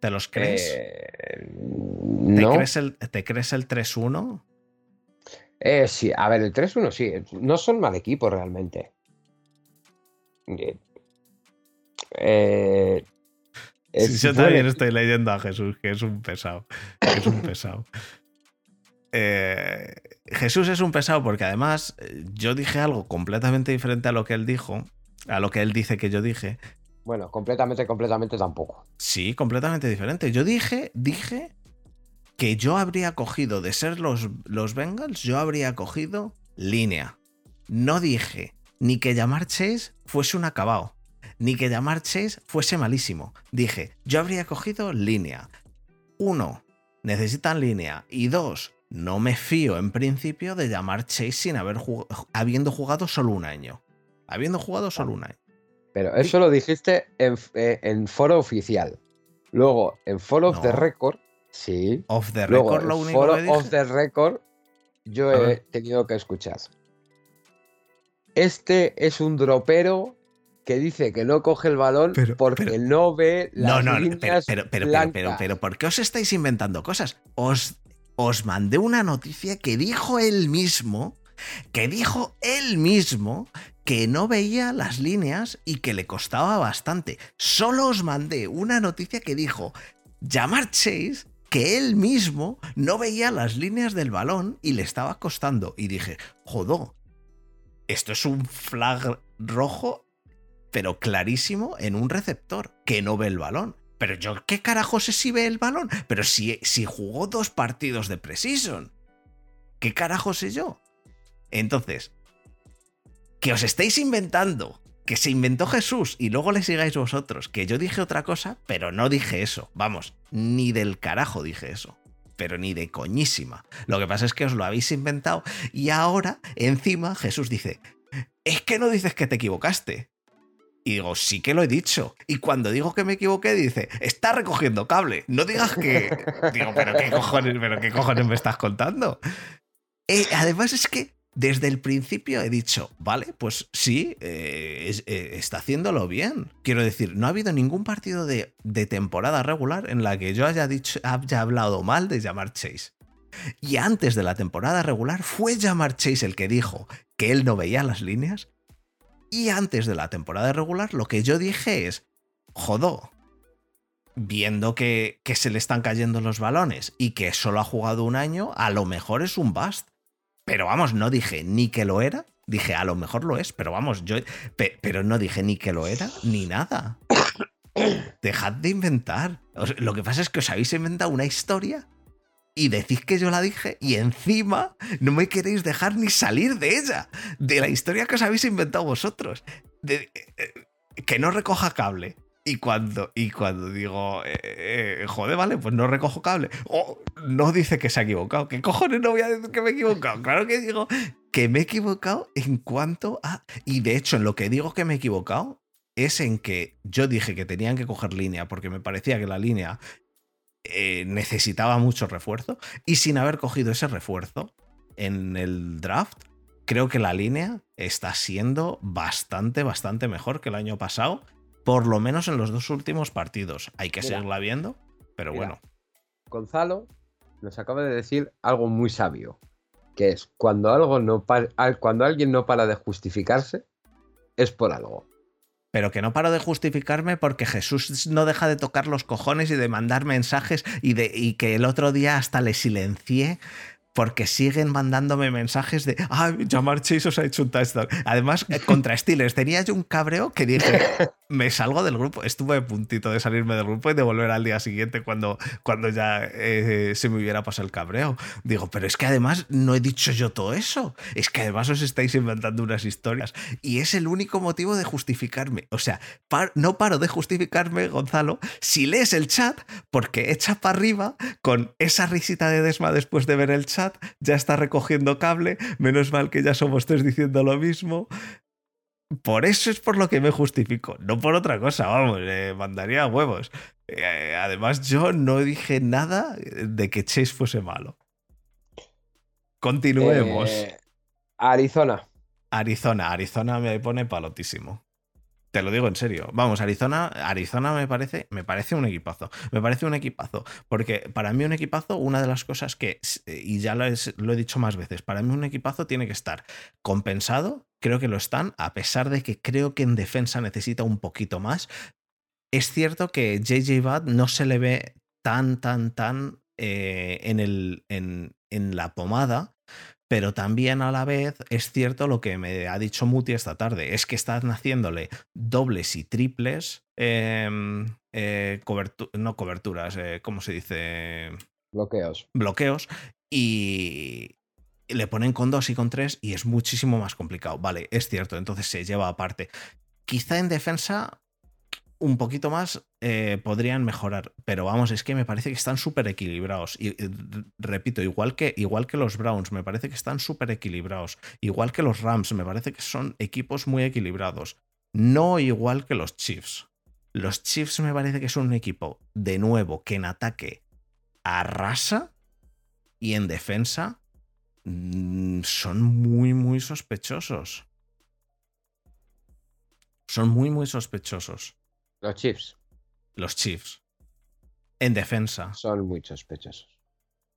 ¿te los crees? Eh, ¿Te, no. crees el, ¿Te crees el 3-1? Eh, sí, a ver, el 3-1 sí. No son mal equipo realmente. Eh, Sí, yo también estoy leyendo a Jesús, que es un pesado. que es un pesado. Eh, Jesús es un pesado porque además eh, yo dije algo completamente diferente a lo que él dijo, a lo que él dice que yo dije. Bueno, completamente, completamente tampoco. Sí, completamente diferente. Yo dije, dije que yo habría cogido, de ser los, los Bengals, yo habría cogido línea. No dije ni que llamar Chase fuese un acabado, ni que llamar Chase fuese malísimo. Dije, yo habría cogido línea. Uno, necesitan línea. Y dos, no me fío en principio de llamar Chase sin haber jug- habiendo jugado solo un año. Habiendo jugado solo un año. Pero eso lo dijiste en, eh, en foro oficial. Luego, en foro of the record, sí. Off the Luego, record, lo único foro que dije. of the record, yo he tenido que escuchar. Este es un dropero que dice que no coge el balón Pero- porque pero- no ve las no, no, pero, líneas pero, pero, pero, pero, pero, ¿por qué os estáis inventando cosas? Os, os mandé una noticia que dijo él mismo, que dijo él mismo que no veía las líneas y que le costaba bastante. Solo os mandé una noticia que dijo, llamar Chase, que él mismo no veía las líneas del balón y le estaba costando. Y dije, jodó, esto es un flag rojo pero clarísimo en un receptor que no ve el balón. Pero yo, ¿qué carajo sé si ve el balón? Pero si, si jugó dos partidos de Precision. ¿Qué carajo sé yo? Entonces, que os estéis inventando, que se inventó Jesús y luego le sigáis vosotros, que yo dije otra cosa, pero no dije eso. Vamos, ni del carajo dije eso. Pero ni de coñísima. Lo que pasa es que os lo habéis inventado y ahora, encima, Jesús dice, es que no dices que te equivocaste. Y digo, sí que lo he dicho. Y cuando digo que me equivoqué, dice, está recogiendo cable. No digas que. Digo, pero qué cojones, pero qué cojones me estás contando. Eh, además es que desde el principio he dicho, vale, pues sí, eh, eh, está haciéndolo bien. Quiero decir, no ha habido ningún partido de, de, temporada regular en la que yo haya, dicho, haya hablado mal de llamar Chase. Y antes de la temporada regular fue llamar Chase el que dijo que él no veía las líneas. Y antes de la temporada regular lo que yo dije es, jodó, viendo que, que se le están cayendo los balones y que solo ha jugado un año, a lo mejor es un bust. Pero vamos, no dije ni que lo era. Dije, a lo mejor lo es, pero vamos, yo. pero no dije ni que lo era, ni nada. Dejad de inventar. lo que pasa es que os habéis inventado una historia y decís que yo la dije y encima no me queréis dejar ni salir de ella, de la historia que os habéis inventado vosotros. De, eh, que no recoja cable, y cuando, y cuando digo, eh, eh, joder, vale, pues no recojo cable. O no dice que se ha equivocado. ¿Qué cojones no voy a decir que me he equivocado? Claro que digo que me he equivocado en cuanto a. Y de hecho, en lo que digo que me he equivocado es en que yo dije que tenían que coger línea porque me parecía que la línea eh, necesitaba mucho refuerzo. Y sin haber cogido ese refuerzo en el draft, creo que la línea está siendo bastante, bastante mejor que el año pasado por lo menos en los dos últimos partidos. Hay que seguirla viendo, pero bueno. Gonzalo nos acaba de decir algo muy sabio, que es cuando algo no cuando alguien no para de justificarse, es por algo. Pero que no paro de justificarme porque Jesús no deja de tocar los cojones y de mandar mensajes y, de, y que el otro día hasta le silencié porque siguen mandándome mensajes de, ah, Jamar Chase os ha hecho un touchdown. Además, eh, contra Steelers tenía yo un cabreo que dije, me salgo del grupo. Estuve a puntito de salirme del grupo y de volver al día siguiente cuando, cuando ya eh, se me hubiera pasado el cabreo. Digo, pero es que además no he dicho yo todo eso. Es que además os estáis inventando unas historias. Y es el único motivo de justificarme. O sea, no paro de justificarme, Gonzalo, si lees el chat, porque echa para arriba con esa risita de Desma después de ver el chat ya está recogiendo cable, menos mal que ya somos tres diciendo lo mismo. Por eso es por lo que me justifico, no por otra cosa, vamos, le mandaría huevos. Eh, además, yo no dije nada de que Chase fuese malo. Continuemos. Eh, Arizona. Arizona, Arizona me pone palotísimo. Te lo digo en serio. Vamos, Arizona, Arizona me parece, me parece un equipazo. Me parece un equipazo. Porque para mí un equipazo, una de las cosas que, y ya lo, he dicho más veces, para mí un equipazo tiene que estar compensado. Creo que lo están, a pesar de que creo que en defensa necesita un poquito más. Es cierto que JJ Bad no se le ve tan, tan, tan eh, en, el, en, en la pomada pero también a la vez es cierto lo que me ha dicho Muti esta tarde, es que están haciéndole dobles y triples, em, eh, no coberturas, eh, ¿cómo se dice? Bloqueos. Bloqueos, y le ponen con dos y con tres y es muchísimo más complicado. Vale, es cierto, entonces se lleva aparte. Quizá en defensa un poquito más eh, podrían mejorar. Pero vamos, es que me parece que están súper equilibrados. Y, repito, igual que, igual que los Browns, me parece que están súper equilibrados. Igual que los Rams, me parece que son equipos muy equilibrados. No igual que los Chiefs. Los Chiefs me parece que son un equipo, de nuevo, que en ataque arrasa y en defensa son muy, muy sospechosos. Son muy, muy sospechosos. Los Chiefs. Los Chiefs. En defensa. Son muy sospechosos.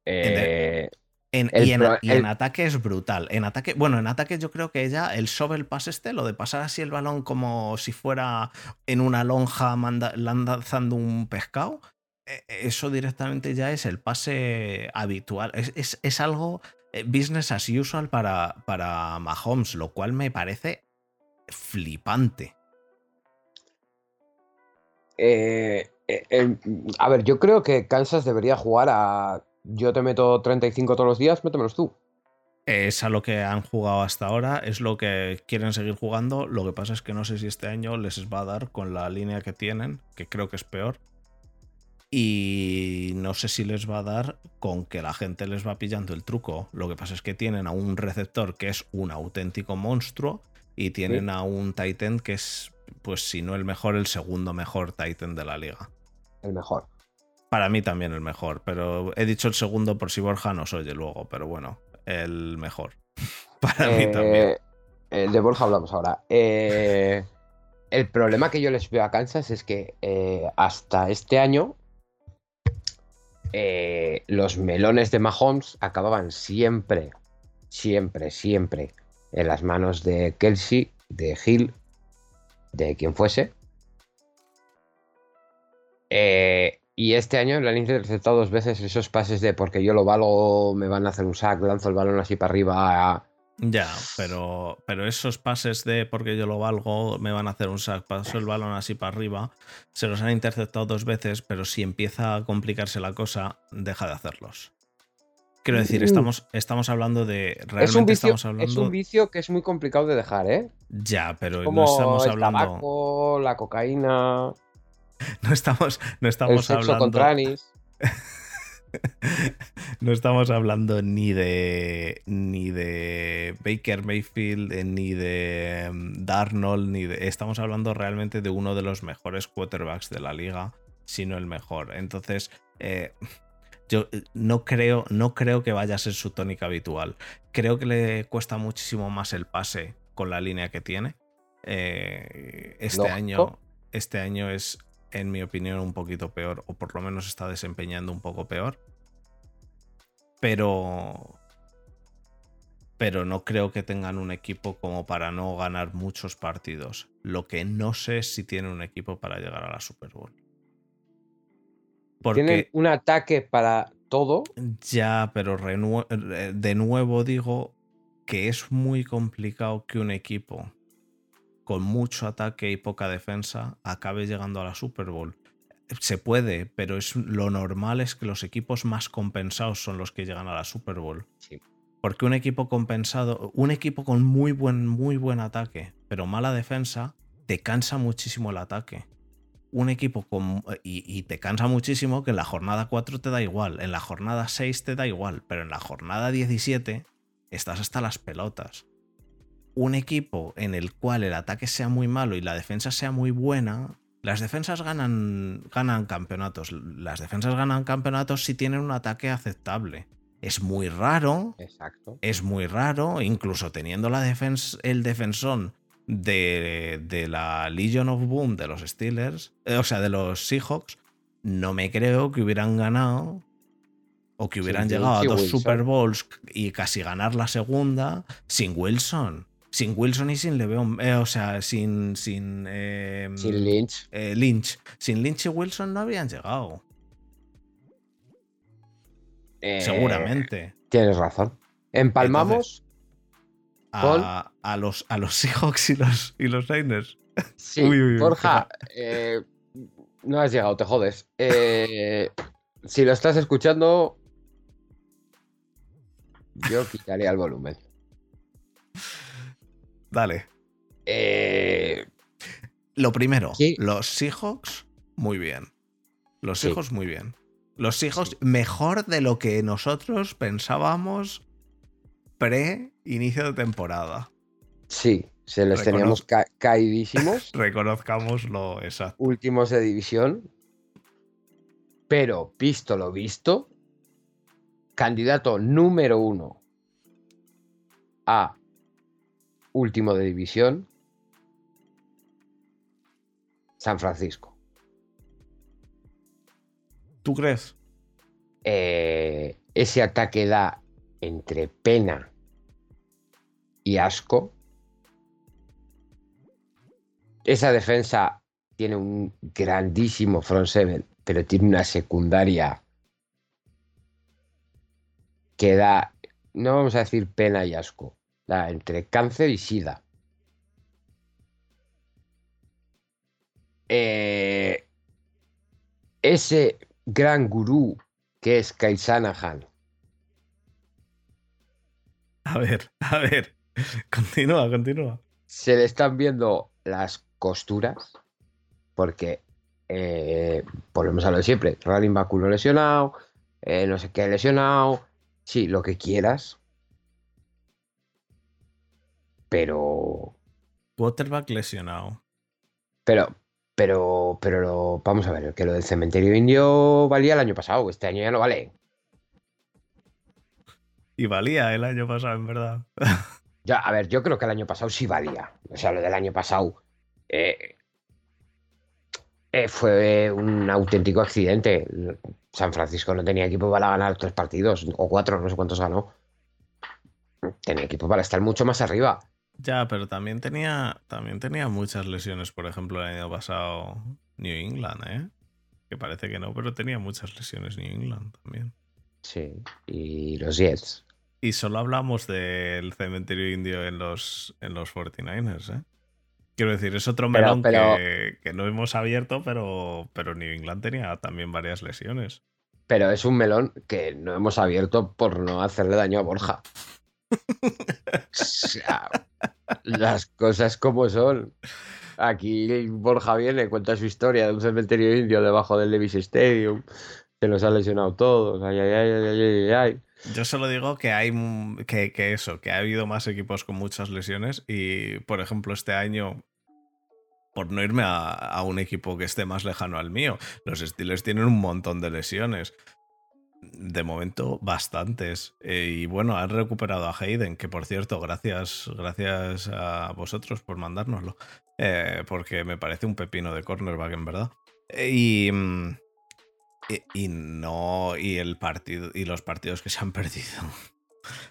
Eh, y, en, ataque es brutal. En ataque, bueno, en ataque yo creo que ya el shovel pass este, lo de pasar así el balón como si fuera en una lonja lanzando un pescado, e, eso directamente ya es el pase habitual. Es, es algo eh, business as usual para, para Mahomes, lo cual me parece flipante. Eh, eh, a ver, yo creo que Kansas debería jugar a. Yo te meto 35 todos los días, métemelos tú. Es a lo que han jugado hasta ahora, es lo que quieren seguir jugando. Lo que pasa es que no sé si este año les va a dar con la línea que tienen, que creo que es peor. Y no sé si les va a dar con que la gente les va pillando el truco. Lo que pasa es que tienen a un receptor que es un auténtico monstruo y tienen a un Titan que es pues si no el mejor, el segundo mejor Titan de la liga. El mejor. Para mí también el mejor, pero he dicho el segundo por si Borja nos oye luego, pero bueno, el mejor. Para mí también. Eh, de Borja hablamos ahora. Eh, el problema que yo les veo a Kansas es que eh, hasta este año los melones de Mahomes acababan siempre, siempre, siempre en las manos de Kelsey, de Hill, de quien fuese. y este año le han interceptado dos veces esos pases de porque yo lo valgo, me van a hacer un sack, lanzo el balón así para arriba. Ya, pero, pero esos pases de porque yo lo valgo, me van a hacer un sack, paso el balón así para arriba, se los han interceptado dos veces, pero si empieza a complicarse la cosa, deja de hacerlos. Quiero decir, mm. estamos, estamos hablando de. Realmente es un, vicio, estamos hablando... es un vicio que es muy complicado de dejar, ¿eh? Ya, pero no estamos el hablando. Tabaco, la cocaína. No estamos, no estamos el sexo hablando. con tranis. no estamos hablando ni de ni de Baker Mayfield, eh, ni de mm, Darnold, ni de. Estamos hablando realmente de uno de los mejores quarterbacks de la liga, si no el mejor. Entonces, eh, yo eh, no creo, no creo que vaya a ser su tónica habitual. Creo que le cuesta muchísimo más el pase con la línea que tiene. este año. Este año es en mi opinión, un poquito peor, o por lo menos está desempeñando un poco peor. Pero. Pero no creo que tengan un equipo como para no ganar muchos partidos. Lo que no sé es si tiene un equipo para llegar a la Super Bowl. Porque, Tienen un ataque para todo. Ya, pero de nuevo digo que es muy complicado que un equipo con mucho ataque y poca defensa acabe llegando a la Super Bowl. Se puede, pero es, lo normal es que los equipos más compensados son los que llegan a la Super Bowl. Porque un equipo compensado, un equipo con muy buen, muy buen ataque, pero mala defensa, te cansa muchísimo el ataque. Un equipo con. Y, y, te cansa muchísimo que en la jornada 4 te da igual, en la jornada 6 te da igual, pero en la jornada 17 estás hasta las pelotas un equipo en el cual el ataque sea muy malo y la defensa sea muy buena, las defensas ganan, ganan campeonatos. Las defensas ganan campeonatos si tienen un ataque aceptable. Es muy raro. Exacto. Es muy raro, incluso teniendo la el defensor de, de, la Legion of Boom de los Steelers, eh, o sea, de los Seahawks, no me creo que hubieran ganado o que hubieran llegado a dos Super Bowls y casi ganar la segunda sin Wilson sin Wilson y sin Leveon, eh, o sea, sin. Sin, em, sin Lynch. Eh, Lynch. Sin Lynch y Wilson no habían llegado. Eh, Seguramente. Tienes razón. Empalmamos. a, a, los, a los Seahawks y los, y los Niners. Sí, Borja, no has llegado, te jodes. si lo estás escuchando, yo quitaría el volumen. Dale. Eh, Lo primero, los Seahawks, muy bien. Los Seahawks, muy bien. Los Seahawks, mejor de lo que nosotros pensábamos pre-inicio de temporada. Sí, se les teníamos caidísimos. Reconozcámoslo, exacto. Últimos de división. Pero, visto lo visto, candidato número uno a último de división, San Francisco. ¿Tú crees? Eh, ese ataque da entre pena y asco. Esa defensa tiene un grandísimo front seven, pero tiene una secundaria que da, no vamos a decir pena y asco, entre cáncer y sida. Eh, ese gran gurú que es Kaisanahan. A ver, a ver. Continúa, continúa. Se le están viendo las costuras porque eh, volvemos a lo de siempre. Running back lesionado, eh, no sé qué lesionado. Sí, lo que quieras pero. Quarterback lesionado. Pero, pero, pero vamos a ver, que lo del cementerio indio valía el año pasado, este año ya no vale. Y valía el año pasado, en verdad. Ya, a ver, yo creo que el año pasado sí valía. O sea, lo del año pasado eh, eh, fue un auténtico accidente. San Francisco no tenía equipo para ganar tres partidos, o cuatro, no sé cuántos ganó. Tenía equipo para estar mucho más arriba. Ya, pero también tenía, también tenía muchas lesiones, por ejemplo, el año pasado New England, ¿eh? Que parece que no, pero tenía muchas lesiones New England también. Sí, y los Jets. Y solo hablamos del cementerio indio en los, en los 49ers, ¿eh? Quiero decir, es otro melón Que, que, no hemos abierto, pero, pero New England tenía también varias lesiones. Pero es un melón que no hemos abierto por no hacerle daño a Borja. las cosas como son. Aquí Borja viene, cuenta su historia de un cementerio indio debajo del Levis Stadium. Se nos ha lesionado todos. Ay, ay, ay, ay, Yo solo digo que hay que, que, eso, que ha habido más equipos con muchas lesiones y, por ejemplo, este año, por no irme a, a un equipo que esté más lejano al mío, los Steelers tienen un montón de lesiones de momento bastantes. Eh, y bueno, han recuperado a Hayden, que por cierto, gracias, gracias a vosotros por mandárnoslo. Eh, porque me parece un pepino de cornerback, en verdad. Eh, mm, y, y, no. Y el partido. Y los partidos que se han perdido.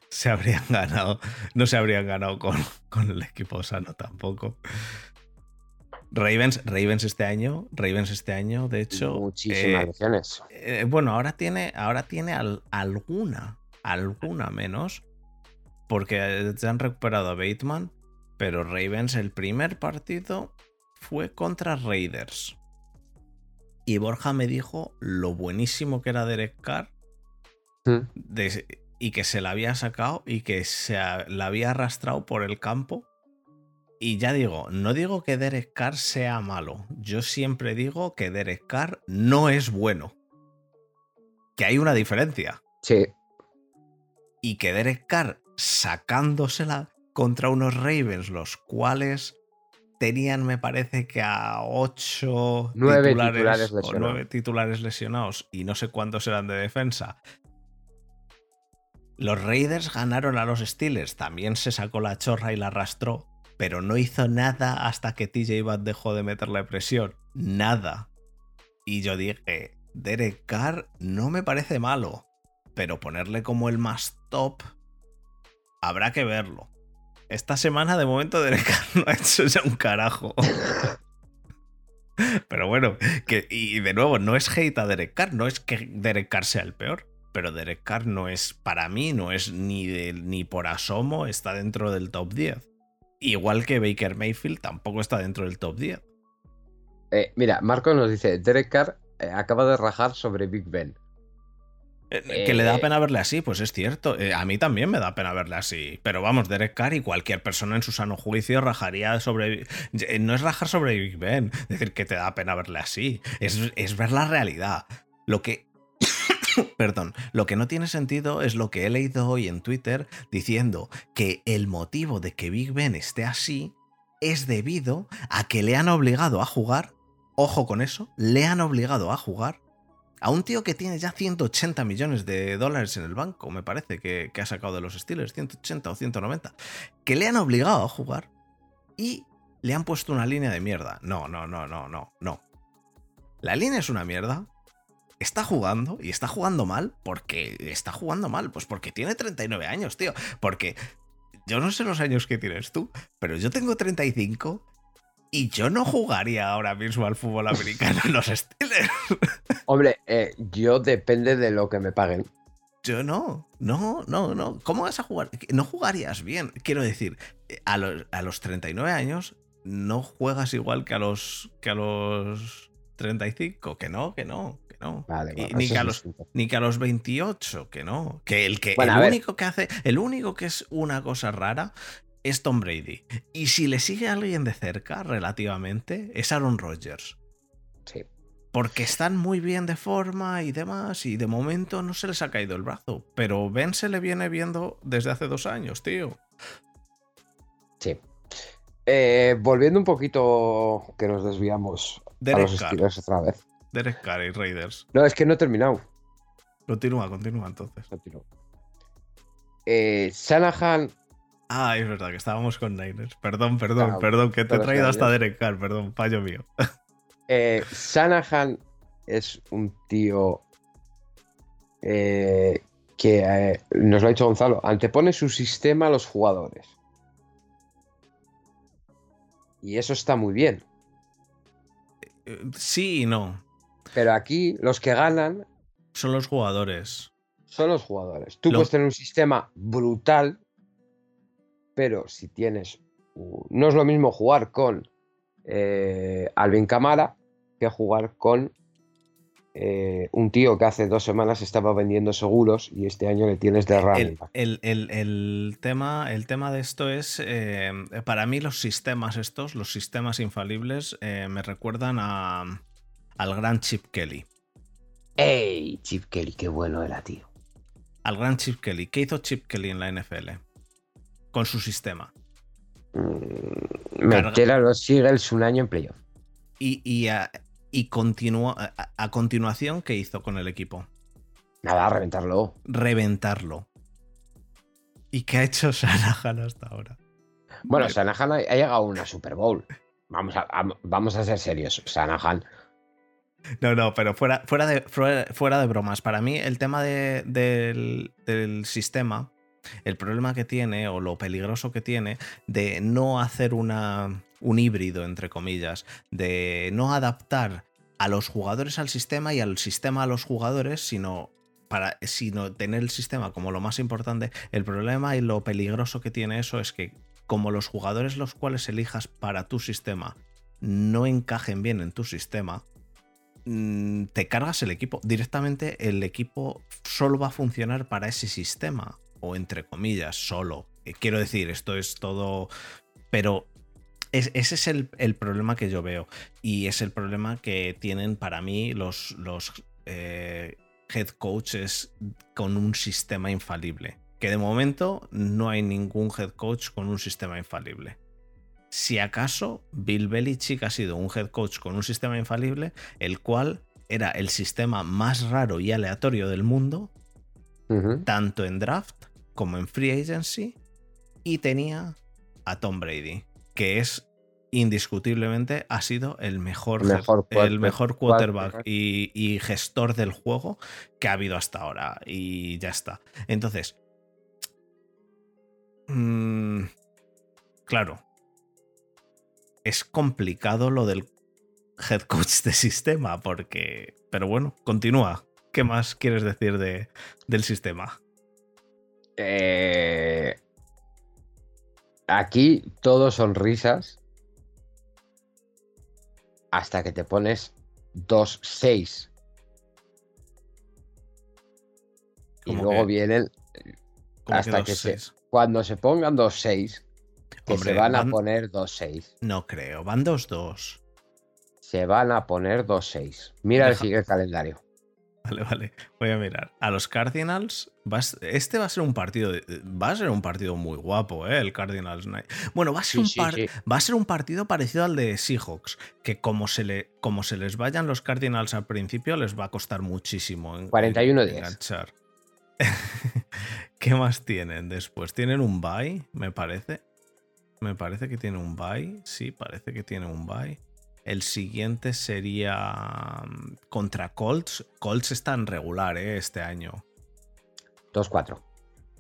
Se habrían ganado. No se habrían ganado con, con el equipo sano tampoco. Ravens, Ravens este año, Ravens este año, de hecho. Muchísimas eh, eh, bueno, ahora tiene, ahora tiene alguna, alguna menos, porque se han recuperado a Bateman, pero Ravens el primer partido fue contra Raiders. Y Borja me dijo lo buenísimo que era Derek Carr hmm. y que se la había sacado y que se la había arrastrado por el campo y ya digo, no digo que Derek Carr sea malo, yo siempre digo que Derek Carr no es bueno. Que hay una diferencia. Sí. Y que Derek Carr sacándosela contra unos Ravens, los cuales tenían, me parece que a ocho titulares, o nueve titulares lesionados y no sé cuántos eran de defensa. Los Raiders ganaron a los Steelers, también se sacó la chorra y la arrastró pero no hizo nada hasta que TJ Watt dejó de meterle presión. Nada. Y yo dije, Derek Carr no me parece malo, pero ponerle como el más top, habrá que verlo. Esta semana de momento Derek Carr no ha hecho ya un carajo. Pero bueno, y de nuevo, no es hate a Derek Carr, no es que Derek Carr sea el peor, pero Derek Carr no es, para mí, no es ni, ni por asomo, está dentro del top 10. Igual que Baker Mayfield tampoco está dentro del top 10. Eh, mira, Marco nos dice, Derek Carr eh, acaba de rajar sobre Big Ben. Eh, que le da pena verle así, pues es cierto. a mí también me da pena verle así. Pero vamos, Derek Carr y cualquier persona en su sano juicio rajaría sobre. No es rajar sobre Big Ben, decir que te da pena verle así. Es, es ver la realidad. Lo que Perdón, lo que no tiene sentido es lo que he leído hoy en Twitter diciendo que el motivo de que Big Ben esté así es debido a que le han obligado a jugar, ojo con eso, le han obligado a jugar a un tío que tiene ya 180 millones de dólares en el banco, me parece que, ha sacado de los Steelers, 180 o 190, que le han obligado a jugar y le han puesto una línea de mierda. No, no, no, no, no, no. La línea es una mierda, está jugando y está jugando mal porque está jugando mal, pues porque tiene 39 años, tío. Porque yo no sé los años que tienes tú, pero yo tengo 35 y yo no jugaría ahora mismo al fútbol americano en los Steelers. Hombre, eh, yo depende de lo que me paguen. Yo no, no, no, no. ¿Cómo vas a jugar? No jugarías bien. Quiero decir, a los, a los 39 años no juegas igual que a los, que a los 35. Que no, que no ni, que a los, ni, que a los, 28, que no. Que el que el único que hace, el único que es una cosa rara es Tom Brady. Y si le sigue alguien de cerca, relativamente, es Aaron Rodgers. Sí. Porque están muy bien de forma y demás, y de momento no se les ha caído el brazo. Pero Ben se le viene viendo desde hace dos años, tío. Sí. Eh, volviendo un poquito, que nos desviamos a los estilos otra vez. Derek Carr y Raiders. No, es que no he terminado. Continúa, continúa entonces. Continúa. Eh, Shanahan Ah, es verdad que estábamos con Niners. Perdón, perdón, Claro, perdón, que te he traído hasta. Derek Carr, perdón, fallo mío. Eh, Shanahan es un tío eh, que eh, nos lo ha dicho Gonzalo, antepone su sistema a los jugadores. Y eso está muy bien. Sí y no. Pero aquí los que ganan Son los jugadores. son los jugadores. Tú Lo- puedes tener un sistema brutal, pero si tienes. No es lo mismo jugar con eh, Alvin Camara que jugar con eh, un tío que hace dos semanas estaba vendiendo seguros y este año le tienes de El, el- el- el tema, el tema de esto es, eh, para mí los sistemas estos, los sistemas infalibles, eh, me recuerdan a, al gran Chip Kelly. ¡Ey! Chip Kelly, qué bueno era, tío. Al gran Chip Kelly. ¿Qué hizo Chip Kelly en la NFL? Con su sistema. Mm. Meter a los Eagles un año en playoff. Y, y, a, y continuó, a, a continuación, ¿qué hizo con el equipo? Nada, reventarlo. Reventarlo. ¿Y qué ha hecho Shanahan hasta ahora? Bueno. Shanahan ha, ha llegado a una Super Bowl. Vamos a, a- vamos a ser serios. Shanahan No, no, pero fuera, fuera, de, fuera, de bromas. Para mí, el tema de- del, del sistema, el problema que tiene, o lo peligroso que tiene, de no hacer una, un híbrido, entre comillas, de no adaptar a los jugadores al sistema y al sistema a los jugadores, sino para sino tener el sistema como lo más importante. El problema y lo peligroso que tiene eso es que como los jugadores los cuales elijas para tu sistema no encajen bien en tu sistema, mm, te cargas el equipo. Directamente el equipo solo va a funcionar para ese sistema. O entre comillas, solo. Eh, Quiero decir, esto es todo. Pero es- ese es el, problema que yo veo. Y es el problema que tienen para mí los, los eh, head coaches con un sistema infalible. Que de momento no hay ningún head coach con un sistema infalible. Si acaso Bill Belichick ha sido un head coach con un sistema infalible, el cual era el sistema más raro y aleatorio del mundo, tanto en draft como en free agency, y tenía a Tom Brady, que es indiscutiblemente ha sido el mejor, Mejor el mejor quarterback y gestor del juego que ha habido hasta ahora. Y ya está. Entonces, mm, claro, es complicado lo del head coach de sistema, porque. Pero bueno, continúa. ¿Qué más quieres decir de, del sistema? Eh, aquí todo son risas hasta que te pones 2-6. Y ¿Cómo luego que? vienen, ¿Cómo hasta dos que se- cuando se pongan 2-6, que Hombre, se van a van- poner 2-6. No creo, van 2-2. Se van a poner 2-6. Mira el Deja- el calendario. Vale, vale. Voy a mirar. A los Cardinals, va a s- este va a ser un partido. de- va a ser un partido muy guapo, ¿eh? El Cardinals. Night. Bueno, va a ser, Sí, un par- sí. va a ser un partido parecido al de Seahawks. Que como se, le, como se les vayan los Cardinals al principio, les va a costar muchísimo. en- 41-10. enganchar. ¿Qué más tienen después? ¿Tienen un bye? Me parece. Me parece que tiene un bye. Sí, parece que tiene un bye. El siguiente sería mm, contra Colts. Colts está en regular ¿eh? este año. 2-4.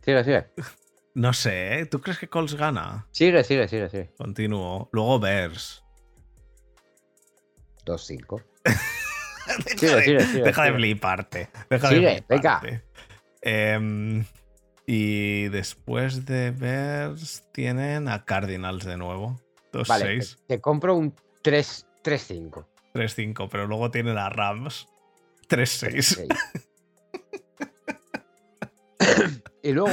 Sigue, sigue. No sé, ¿eh? ¿tú crees que Colts gana? Sigue, sigue, sigue, sigue. Continúo. Luego Bears. 2-5. deja Sigue, de, sigue, sigue, deja de fliparte. Deja Sigue, de fliparte. Em, y después de Bears tienen a Cardinals de nuevo. 2-6. Vale, te, te compro un 3 3-5. 3-5, pero luego tienen a Rams. 3-6. y luego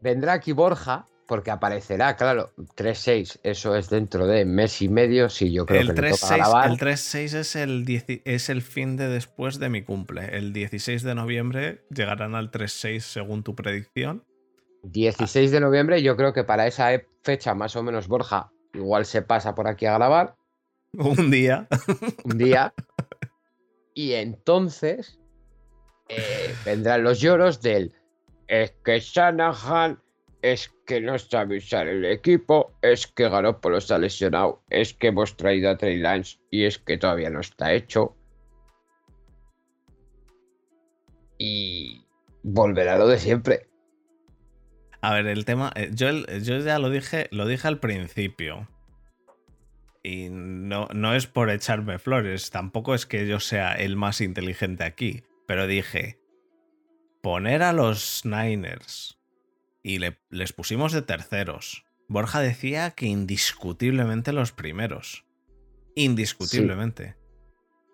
vendrá aquí Borja, porque aparecerá, claro, 3-6, eso es dentro de mes y medio, si yo creo El que le toca 3-6 grabar. el 3-6 es, el es el fin de después de mi cumple. El 16 de noviembre llegarán al 3-6 según tu predicción. 16 de noviembre, yo creo que para esa e- fecha más o menos Borja igual se pasa por aquí a grabar Un día. un día. y entonces eh, vendrán los lloros del es que Shanahan es que no sabe usar el equipo, es que Garoppolo está lesionado, es que hemos traído a Trey Lance y es que todavía no está hecho. Y volverá lo de siempre. A ver, el tema. eh, Yo, el- yo ya lo dije, lo dije al principio. Y no, no es por echarme flores. Tampoco es que yo sea el más inteligente aquí. Pero dije. Poner a los Niners. Y le- les pusimos de terceros. Borja decía que indiscutiblemente los primeros. Indiscutiblemente.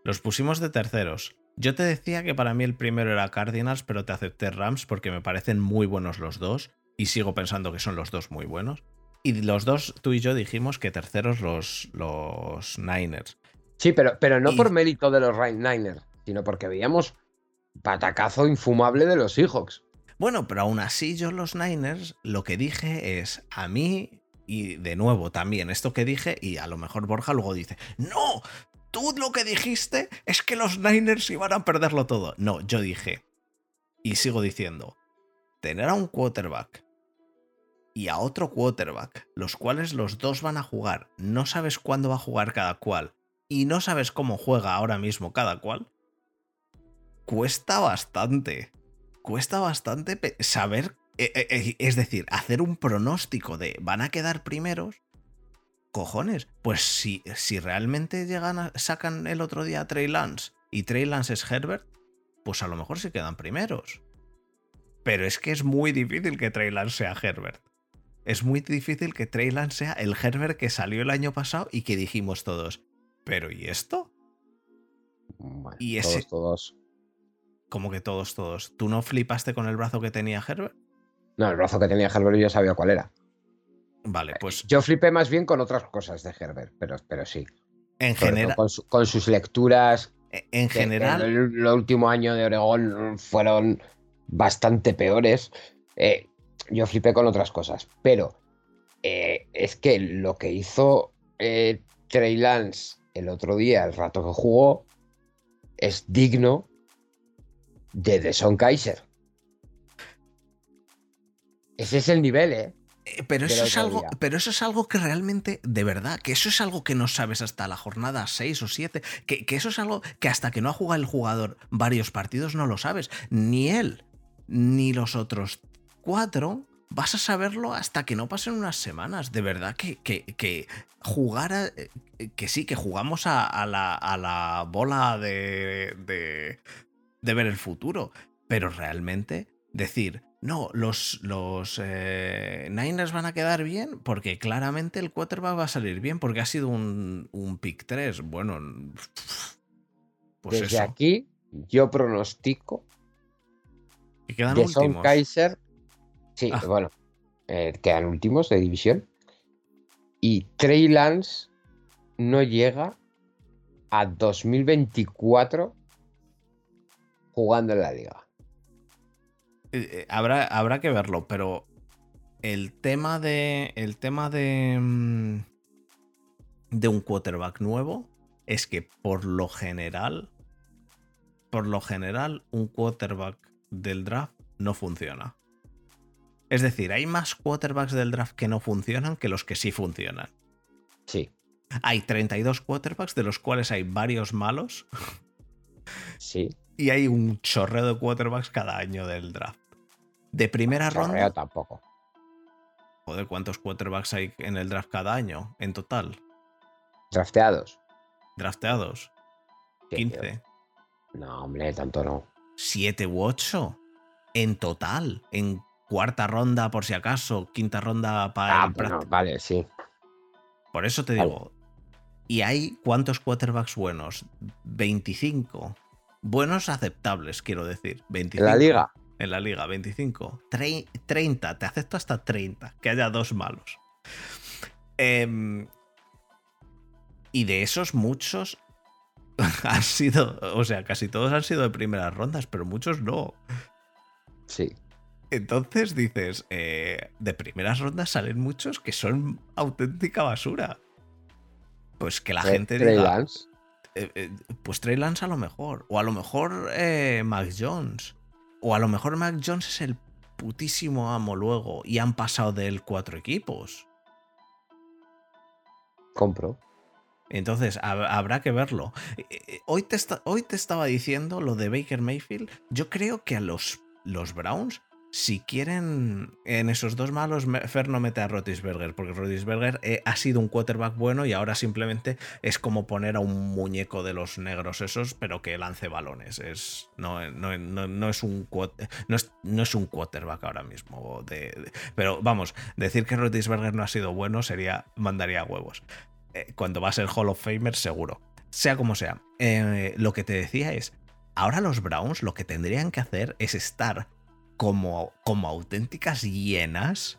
Los pusimos de terceros. Yo te decía que para mí el primero era Cardinals, pero te acepté Rams porque me parecen muy buenos los dos y sigo pensando que son los dos muy buenos. Y los dos, tú y yo dijimos que terceros los, los Niners. Sí, pero, pero no Y- por mérito de los Niners, sino porque veíamos patacazo infumable de los Seahawks. Bueno, pero aún así yo los Niners lo que dije es a mí y de nuevo también esto que dije y a lo mejor Borja luego dice, no, tú lo que dijiste es que los Niners iban a perderlo todo. No, yo dije y sigo diciendo, tener a un quarterback y a otro quarterback, los cuales los dos van a jugar, no sabes cuándo va a jugar cada cual y no sabes cómo juega ahora mismo cada cual, cuesta bastante. Cuesta bastante saber, eh, eh, eh, es decir, hacer un pronóstico de van a quedar primeros. Cojones, pues si, si realmente llegan a, sacan el otro día a Trey Lance y Trey Lance es Herbert, pues a lo mejor se quedan primeros. Pero es que es muy difícil que Trey Lance sea Herbert. Es muy difícil que Trey Lance sea el Herbert que salió el año pasado y que dijimos todos. Pero ¿y esto? Bueno, Y ese- todos, todos. Como que todos, todos. ¿Tú no flipaste con el brazo que tenía Herbert? No, el brazo que tenía Herbert yo sabía cuál era. Vale, pues Yo flipé más bien con otras cosas de Herbert, pero, pero sí. en, Sobre todo genera- con, su- con sus lecturas. en que- que general, el, el último año de Oregón fueron bastante peores. Eh, yo flipé con otras cosas, pero eh, es que lo que hizo eh, Trey Lance el otro día, el rato que jugó, es digno de Deson Kaiser. Ese es el nivel, ¿eh? eh, pero eso, es algo, día. pero eso es algo que realmente, de verdad, que eso es algo que no sabes hasta la jornada 6 o 7, que, que eso es algo que hasta que no ha jugado el jugador varios partidos no lo sabes. Ni él, ni los otros cuatro vas a saberlo hasta que no pasen unas semanas. De verdad que, que, que jugar a- eh, que sí, que jugamos a, a la, a la bola de, de, de ver el futuro. Pero realmente decir, no, los, los eh, Niners van a quedar bien porque claramente el quarterback va a salir bien porque ha sido un, un pick 3. Bueno, pues Desde eso. aquí, yo pronostico que quedan últimos. Kaiser. Sí, Ah. bueno, eh, quedan últimos de división. Y Trey Lance no llega a 2024 jugando en la liga. Eh, eh, habrá, habrá que verlo, pero el tema de. El tema de. mm, De un quarterback nuevo es que por lo general. Por lo general, un quarterback del draft no funciona. Es decir, hay más quarterbacks del draft que no funcionan que los que sí funcionan. Sí, Hay 32 quarterbacks, de los cuales hay varios malos, sí. Y hay un chorreo de quarterbacks cada año del draft. De primera Chorreo ronda, tampoco. Joder, ¿cuántos quarterbacks hay en el draft cada año? En total. Drafteados. Drafteados. Sí, 15. No, hombre, tanto no. 7 u 8. En total. En cuarta ronda, por si acaso. Quinta ronda para Ah, bueno, vale, sí. Por eso te Vale. digo. ¿Y hay cuántos quarterbacks buenos? 25. Buenos aceptables, quiero decir. 25. En la liga. En la liga, 25. Tre- 30, te acepto hasta 30, que haya dos malos. Em, y de esos muchos han sido, o sea, casi todos han sido de primeras rondas, pero muchos no. Sí. Entonces dices, eh, de primeras rondas salen muchos que son auténtica basura. Pues que la gente Trey diga, Lance. Eh, eh, pues Trey Lance a lo mejor. O a lo mejor eh, Mac Jones. O a lo mejor Mac Jones es el putísimo amo luego y han pasado de él cuatro equipos. Compro. Entonces, habrá que verlo. Eh, hoy te, hoy te, estaba diciendo lo de Baker Mayfield. Yo creo que a los, los Browns si quieren en esos dos malos, Fer no mete a Rotisberger, porque Rotisberger eh, ha sido un quarterback bueno y ahora simplemente es como poner a un muñeco de los negros esos, pero que lance balones. Es, no, no, no, es, un, no, es, no es un quarterback ahora mismo. pero vamos, decir que Rotisberger no ha sido bueno sería mandaría huevos. Eh, cuando va a ser Hall of Famer, seguro. Sea como sea. Eh, lo que te decía es, ahora los Browns lo que tendrían que hacer es estar como, como auténticas hienas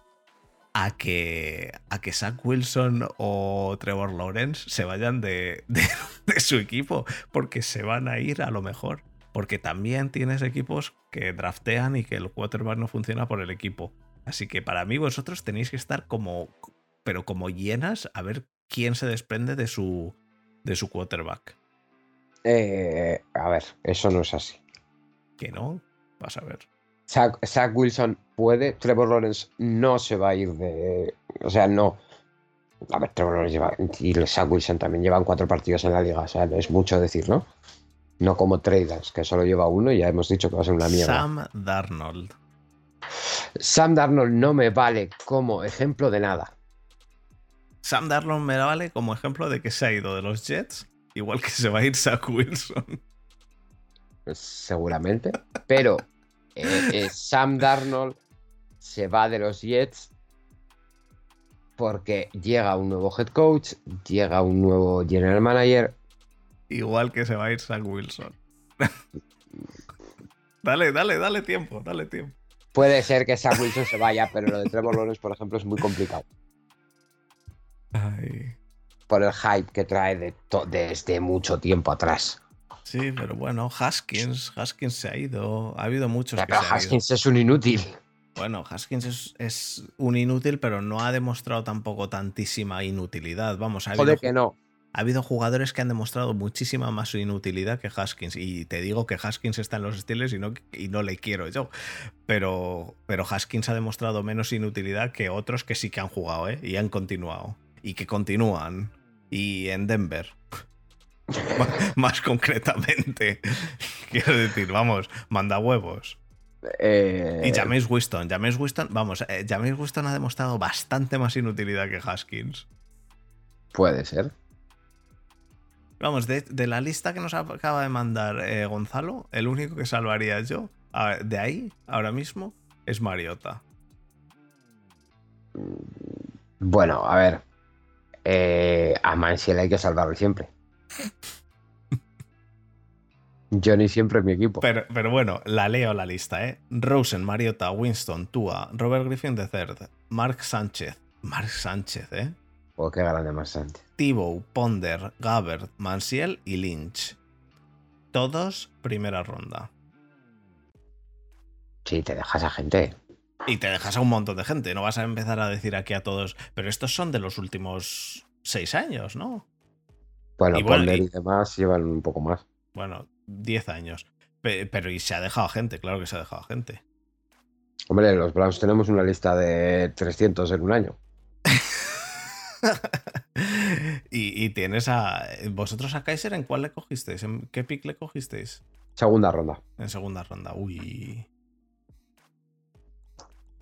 a que, a que Zach Wilson o Trevor Lawrence se vayan de, de, su equipo, porque se van a ir a lo mejor. Porque también tienes equipos que draftean y que el quarterback no funciona por el equipo. Así que para mí vosotros tenéis que estar como, pero como hienas a ver quién se desprende de su, de su quarterback. Eh, a ver, eso no es así. Que no, vas a ver. Zach, Wilson puede, Trevor Lawrence no se va a ir de. O sea, no. A ver, Trevor Lawrence lleva, y Zach Wilson también llevan cuatro partidos en la liga, o sea, no es mucho decir, ¿no? No como Traders, que solo lleva uno y ya hemos dicho que va a ser una mierda. Sam Darnold. Sam Darnold no me vale como ejemplo de nada. Sam Darnold me vale como ejemplo de que se ha ido de los Jets, igual que se va a ir Zach Wilson. Seguramente, pero eh, eh, Sam Darnold se va de los Jets porque llega un nuevo head coach, llega un nuevo general manager. Igual que se va a ir Sam Wilson. dale, dale, dale tiempo, dale tiempo. Puede ser que Sam Wilson se vaya, pero lo de Trevor Lawrence, por ejemplo, es muy complicado. Por el hype que trae de desde mucho tiempo atrás. Sí, pero bueno, Haskins, Haskins se ha ido. Ha habido muchos que se Haskins es un inútil. Bueno, Haskins es, un inútil, pero no ha demostrado tampoco tantísima inutilidad. Vamos, ha habido, que no. Ha habido jugadores que han demostrado muchísima más inutilidad que Haskins. Y te digo que Haskins está en los estilos y no, y no le quiero yo. Pero, pero Haskins ha demostrado menos inutilidad que otros que sí que han jugado, ¿eh? Y han continuado. Y que continúan. Y en Denver. más concretamente. Quiero decir, vamos, manda huevos. Eh, y James Winston. James Winston, vamos, eh, James Winston ha demostrado bastante más inutilidad que Haskins. Puede ser. Vamos, de, la lista que nos acaba de mandar eh, Gonzalo, el único que salvaría yo de ahí, ahora mismo, es Mariota. Bueno, a ver. a Mansiel hay que salvarlo siempre. Johnny siempre es mi equipo. Pero, pero, bueno, la leo la lista, ¿eh? Rosen, Mariota, Winston, Tua, Robert Griffin III, Mark Sánchez. Mark Sánchez, ¿eh? Oh, qué grande Mark Sánchez. Tibow, Ponder, Gabbard, Mansiel y Lynch. Todos primera ronda. Sí, te dejas a gente. Y te dejas a un montón de gente. No vas a empezar a decir aquí a todos. Pero estos son de los últimos seis años, ¿no? Bueno, Ponder y demás llevan un poco más. Bueno, 10 años. Pero y se ha dejado gente, claro que se ha dejado gente. Hombre, los Browns tenemos una lista de 300 en un año. y, tienes a. ¿Vosotros a Kaiser en cuál le cogisteis? ¿En qué pick le cogisteis? Segunda ronda. En segunda ronda, uy.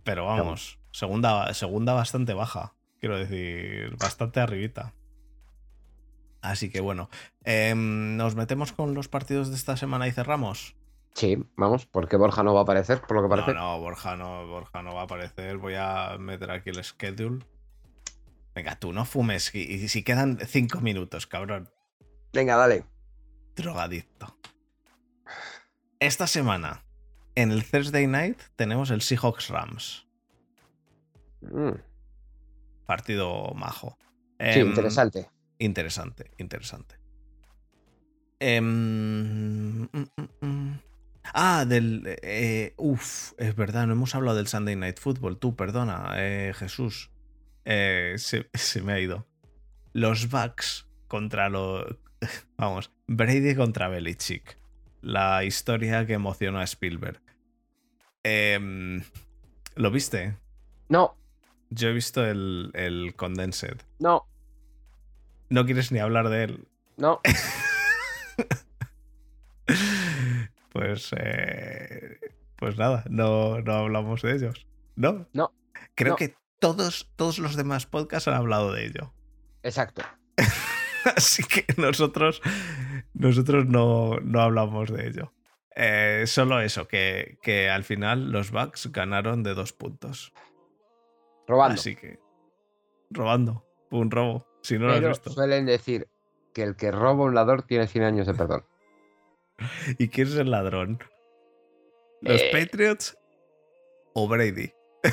Pero vamos, segunda, segunda bastante baja. Quiero decir, bastante arribita. Así que bueno, em, ¿nos metemos con los partidos de esta semana y cerramos? Sí, vamos, porque Borja no va a aparecer, por lo que parece. No, no, Borja no, Borja no va a aparecer. Voy a meter aquí el schedule. Venga, tú no fumes y, si quedan cinco minutos, cabrón. Venga, dale. Drogadicto. Esta semana, en el Thursday Night, tenemos el Seahawks Rams. Mm. Partido majo. Sí, interesante. Interesante, interesante. Em, mm, mm, mm. ah, del... Eh, uf, es verdad, no hemos hablado del Sunday Night Football. Tú, perdona, eh, Jesús. Eh, se, se, me ha ido. Los Bucks contra los... Vamos, Brady contra Belichick. La historia que emocionó a Spielberg. Eh, ¿Lo viste? No, Yo he visto el, el Condensed. no, No quieres ni hablar de él. no. Pues, eh, pues nada, no, no hablamos de ellos. ¿No? No, Creo no. que todos, todos los demás podcasts han hablado de ello. Exacto. Así que nosotros, nosotros no, no hablamos de ello. Eh, solo eso, que, que al final los Bucks ganaron de dos puntos. Robando. Así que, robando, un robo, si no lo has visto. suelen decir que el que roba un ladrón tiene 100 años de perdón. ¿Y quién es el ladrón? ¿Los Eh. Patriots o Brady?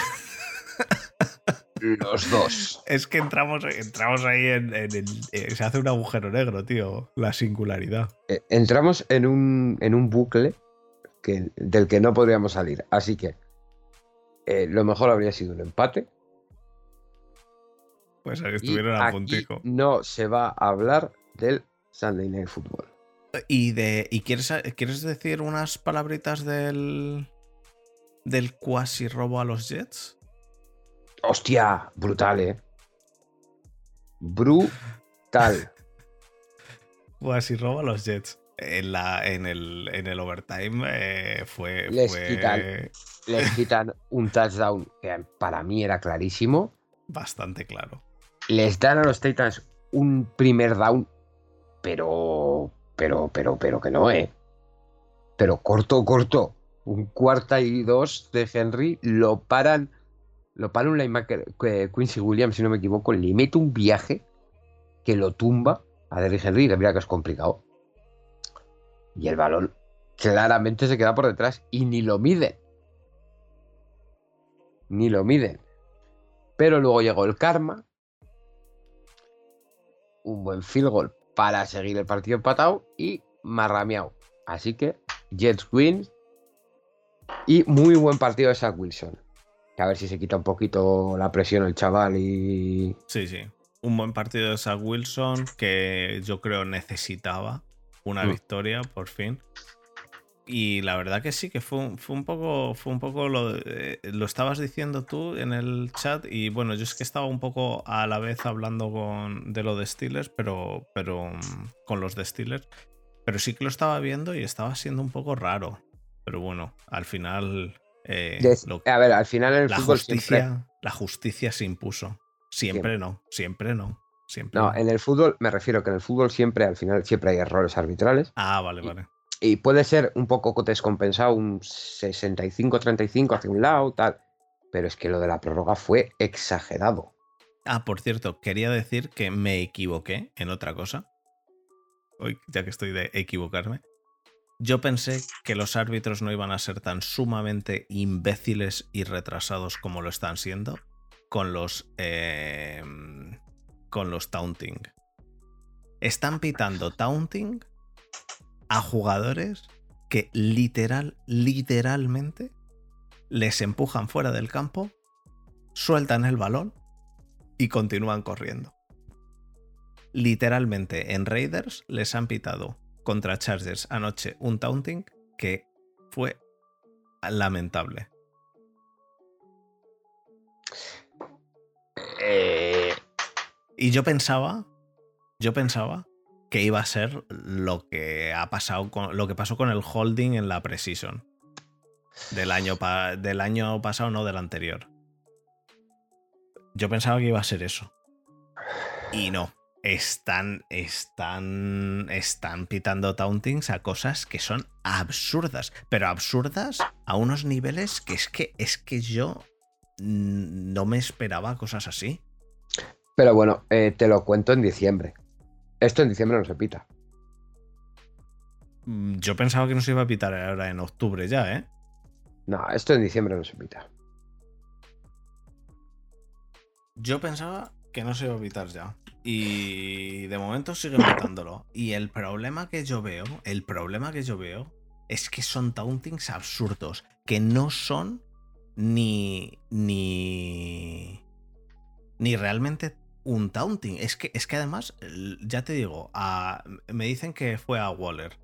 Los dos. Es que entramos, entramos ahí en, eh, se hace un agujero negro, tío. La singularidad. Eh, Entramos en un, en un bucle que, del que no podríamos salir. Así que eh, lo mejor habría sido un empate. Pues ahí Y estuvieron a aquí puntico. no se va a hablar del Sunday Night Football. ¿Y, de, y quieres, quieres decir unas palabritas del. del cuasi robo a los Jets? Hostia, brutal, eh. Brutal. Cuasi robo a los Jets. En, la, en, el, en el overtime eh, fue. Les fue quitan. Les quitan un touchdown que para mí era clarísimo. bastante claro. Les dan a los Titans un primer down, pero, pero, pero, pero que no, eh. Pero corto, corto. Un cuarta y dos de Henry lo paran. Lo para un linebacker, Quincy Williams, si no me equivoco, le mete un viaje que lo tumba a Derrick Henry. que Mira que es complicado. Y el balón claramente se queda por detrás y ni lo miden. Ni lo miden. Pero luego llegó el karma. Un buen field goal para seguir el partido empatado y marrameado. Así que Jets win. Y muy buen partido de Zach Wilson. A ver si se quita un poquito la presión el chaval y. Sí, sí. Un buen partido de Zach Wilson que yo creo necesitaba una Mm. victoria por fin. Y la verdad que sí, que fue, un- fue un poco, fue un poco lo, eh, lo estabas diciendo tú en el chat. Y bueno, yo es que estaba un poco a la vez hablando con, de lo de Steelers, pero, pero mm, con los de Steelers. Pero sí que lo estaba viendo y estaba siendo un poco raro. Pero bueno, al final. eh, lo- A ver, al final en el la fútbol justicia, siempre. la justicia se impuso. Siempre no, siempre no. Siempre No, no. en el fútbol me refiero que en el fútbol siempre, al final, siempre hay errores arbitrales. Ah, vale, vale. Y puede ser un poco descompensado, un 65-35 hacia un lado, tal. Pero es que lo de la prórroga fue exagerado. Ah, por cierto, quería decir que me equivoqué en otra cosa. Hoy, ya que estoy de equivocarme. Yo pensé que los árbitros no iban a ser tan sumamente imbéciles y retrasados como lo están siendo con los. eh, con los taunting. Están pitando taunting a jugadores que literal, literalmente les empujan fuera del campo, sueltan el balón y continúan corriendo. Literalmente en Raiders les han pitado contra Chargers anoche un taunting que fue lamentable. Eh, Y yo pensaba, yo pensaba que iba a ser lo que ha pasado con lo que pasó con el holding en la preseason del año del año pasado, no del anterior. Yo pensaba que iba a ser eso. Y no. Están, están, están pitando tauntings a cosas que son absurdas, pero absurdas a unos niveles que es que es que yo no me esperaba cosas así. pero bueno, eh, te lo cuento en diciembre. Esto en diciembre no se pita. Mm, Yo pensaba que no se iba a pitar ahora en octubre ya, ¿eh? No, esto en diciembre no se pita. Yo pensaba que no se iba a pitar ya. Y de momento siguen pitándolo. Y el problema que yo veo, el problema que yo veo es que son tauntings absurdos, que no son ni ni ni realmente un taunting. Es que es que además ya te digo, a- me dicen que fue a Waller.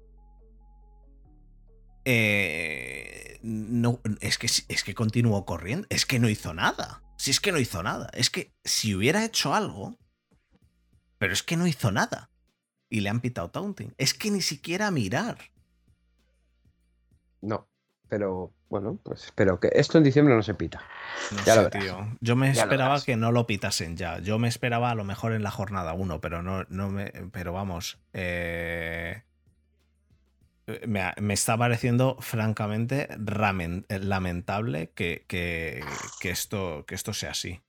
Eh, no, es que, es que continuó corriendo, es que no hizo nada. Si es que no hizo nada, es que si hubiera hecho algo, pero es que no hizo nada. Y le han pitado taunting. Es que ni siquiera mirar. No, pero bueno, pues espero que esto en diciembre no se pita. No Ya lo sé, verás. tío. Yo me Ya lo esperaba que no lo pitasen ya. Yo me esperaba a lo mejor en la jornada 1, pero no, no me. Pero vamos. eh, me, me está pareciendo francamente ramen- lamentable que, que- que esto, que esto sea así.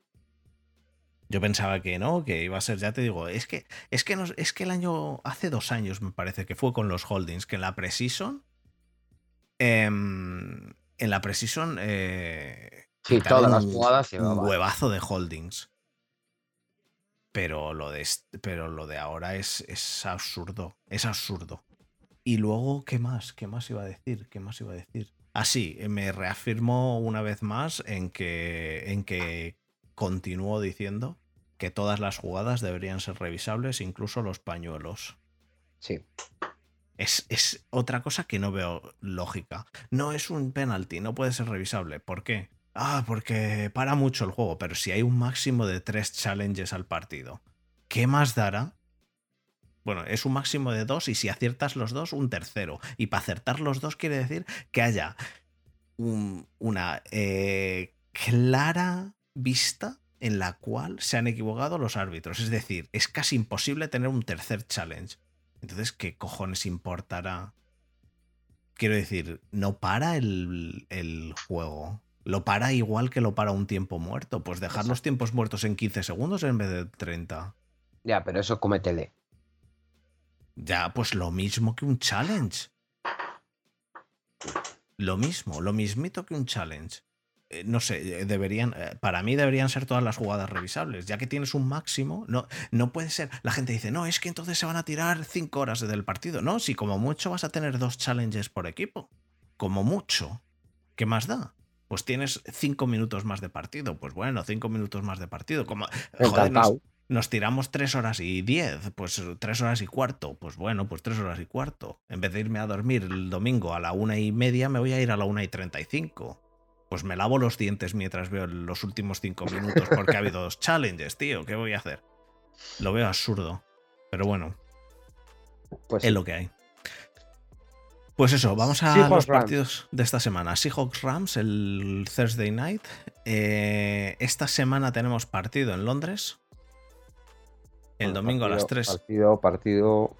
Yo pensaba que no, que iba a ser, ya te digo, es que, es que, nos- es que el año, hace dos años me parece que fue con los holdings, que en la Precision, em, en la Precision, eh, Sí, todas las jugadas un huevazo de holdings. Pero lo de, pero lo de ahora es, es absurdo. Es absurdo. Y luego, ¿qué más? ¿Qué más iba a decir? ¿Qué más iba a decir? Ah, sí, me reafirmó una vez más en que, en que continúo diciendo que todas las jugadas deberían ser revisables, incluso los pañuelos. Sí. Es, es otra cosa que no veo lógica. No es un penalti, no puede ser revisable. ¿Por qué? Ah, porque para mucho el juego, pero si hay un máximo de tres challenges al partido, ¿qué más dará? Bueno, es un máximo de dos y si aciertas los dos, un tercero. Y para acertar los dos quiere decir que haya un- una eh, clara vista en la cual se han equivocado los árbitros. Es decir, es casi imposible tener un tercer challenge. Entonces, ¿qué cojones importará? Quiero decir, no para el, el juego. Lo para igual que lo para un tiempo muerto. Pues dejar los tiempos muertos en 15 segundos en vez de 30. Ya, pero eso cómetele. Ya, pues lo mismo que un challenge. Lo mismo, lo mismito que un challenge. Eh, no sé, eh, deberían, eh, para mí deberían ser todas las jugadas revisables, ya que tienes un máximo, no, no puede ser. La gente dice, no, es que entonces se van a tirar 5 horas del partido. No, si como mucho vas a tener dos challenges por equipo. Como mucho. ¿Qué más da? Pues tienes 5 minutos más de partido. Pues bueno, 5 minutos más de partido. Como, joder, nos- tiramos tres horas y diez, pues tres horas y cuarto. Pues bueno, pues tres horas y cuarto. En vez de irme a dormir el domingo a la una y media, me voy a ir a la una y treinta y cinco. Pues me lavo los dientes mientras veo los últimos cinco minutos porque ha habido dos challenges, tío. ¿Qué voy a hacer? Lo veo absurdo. Pero bueno, Pues es lo que hay. Pues eso, vamos a Seahawks los Rams. partidos de esta semana. Seahawks Rams el Thursday night. Eh, esta semana tenemos partido en Londres. El Bueno, domingo a las partido- 3. Partido, partido.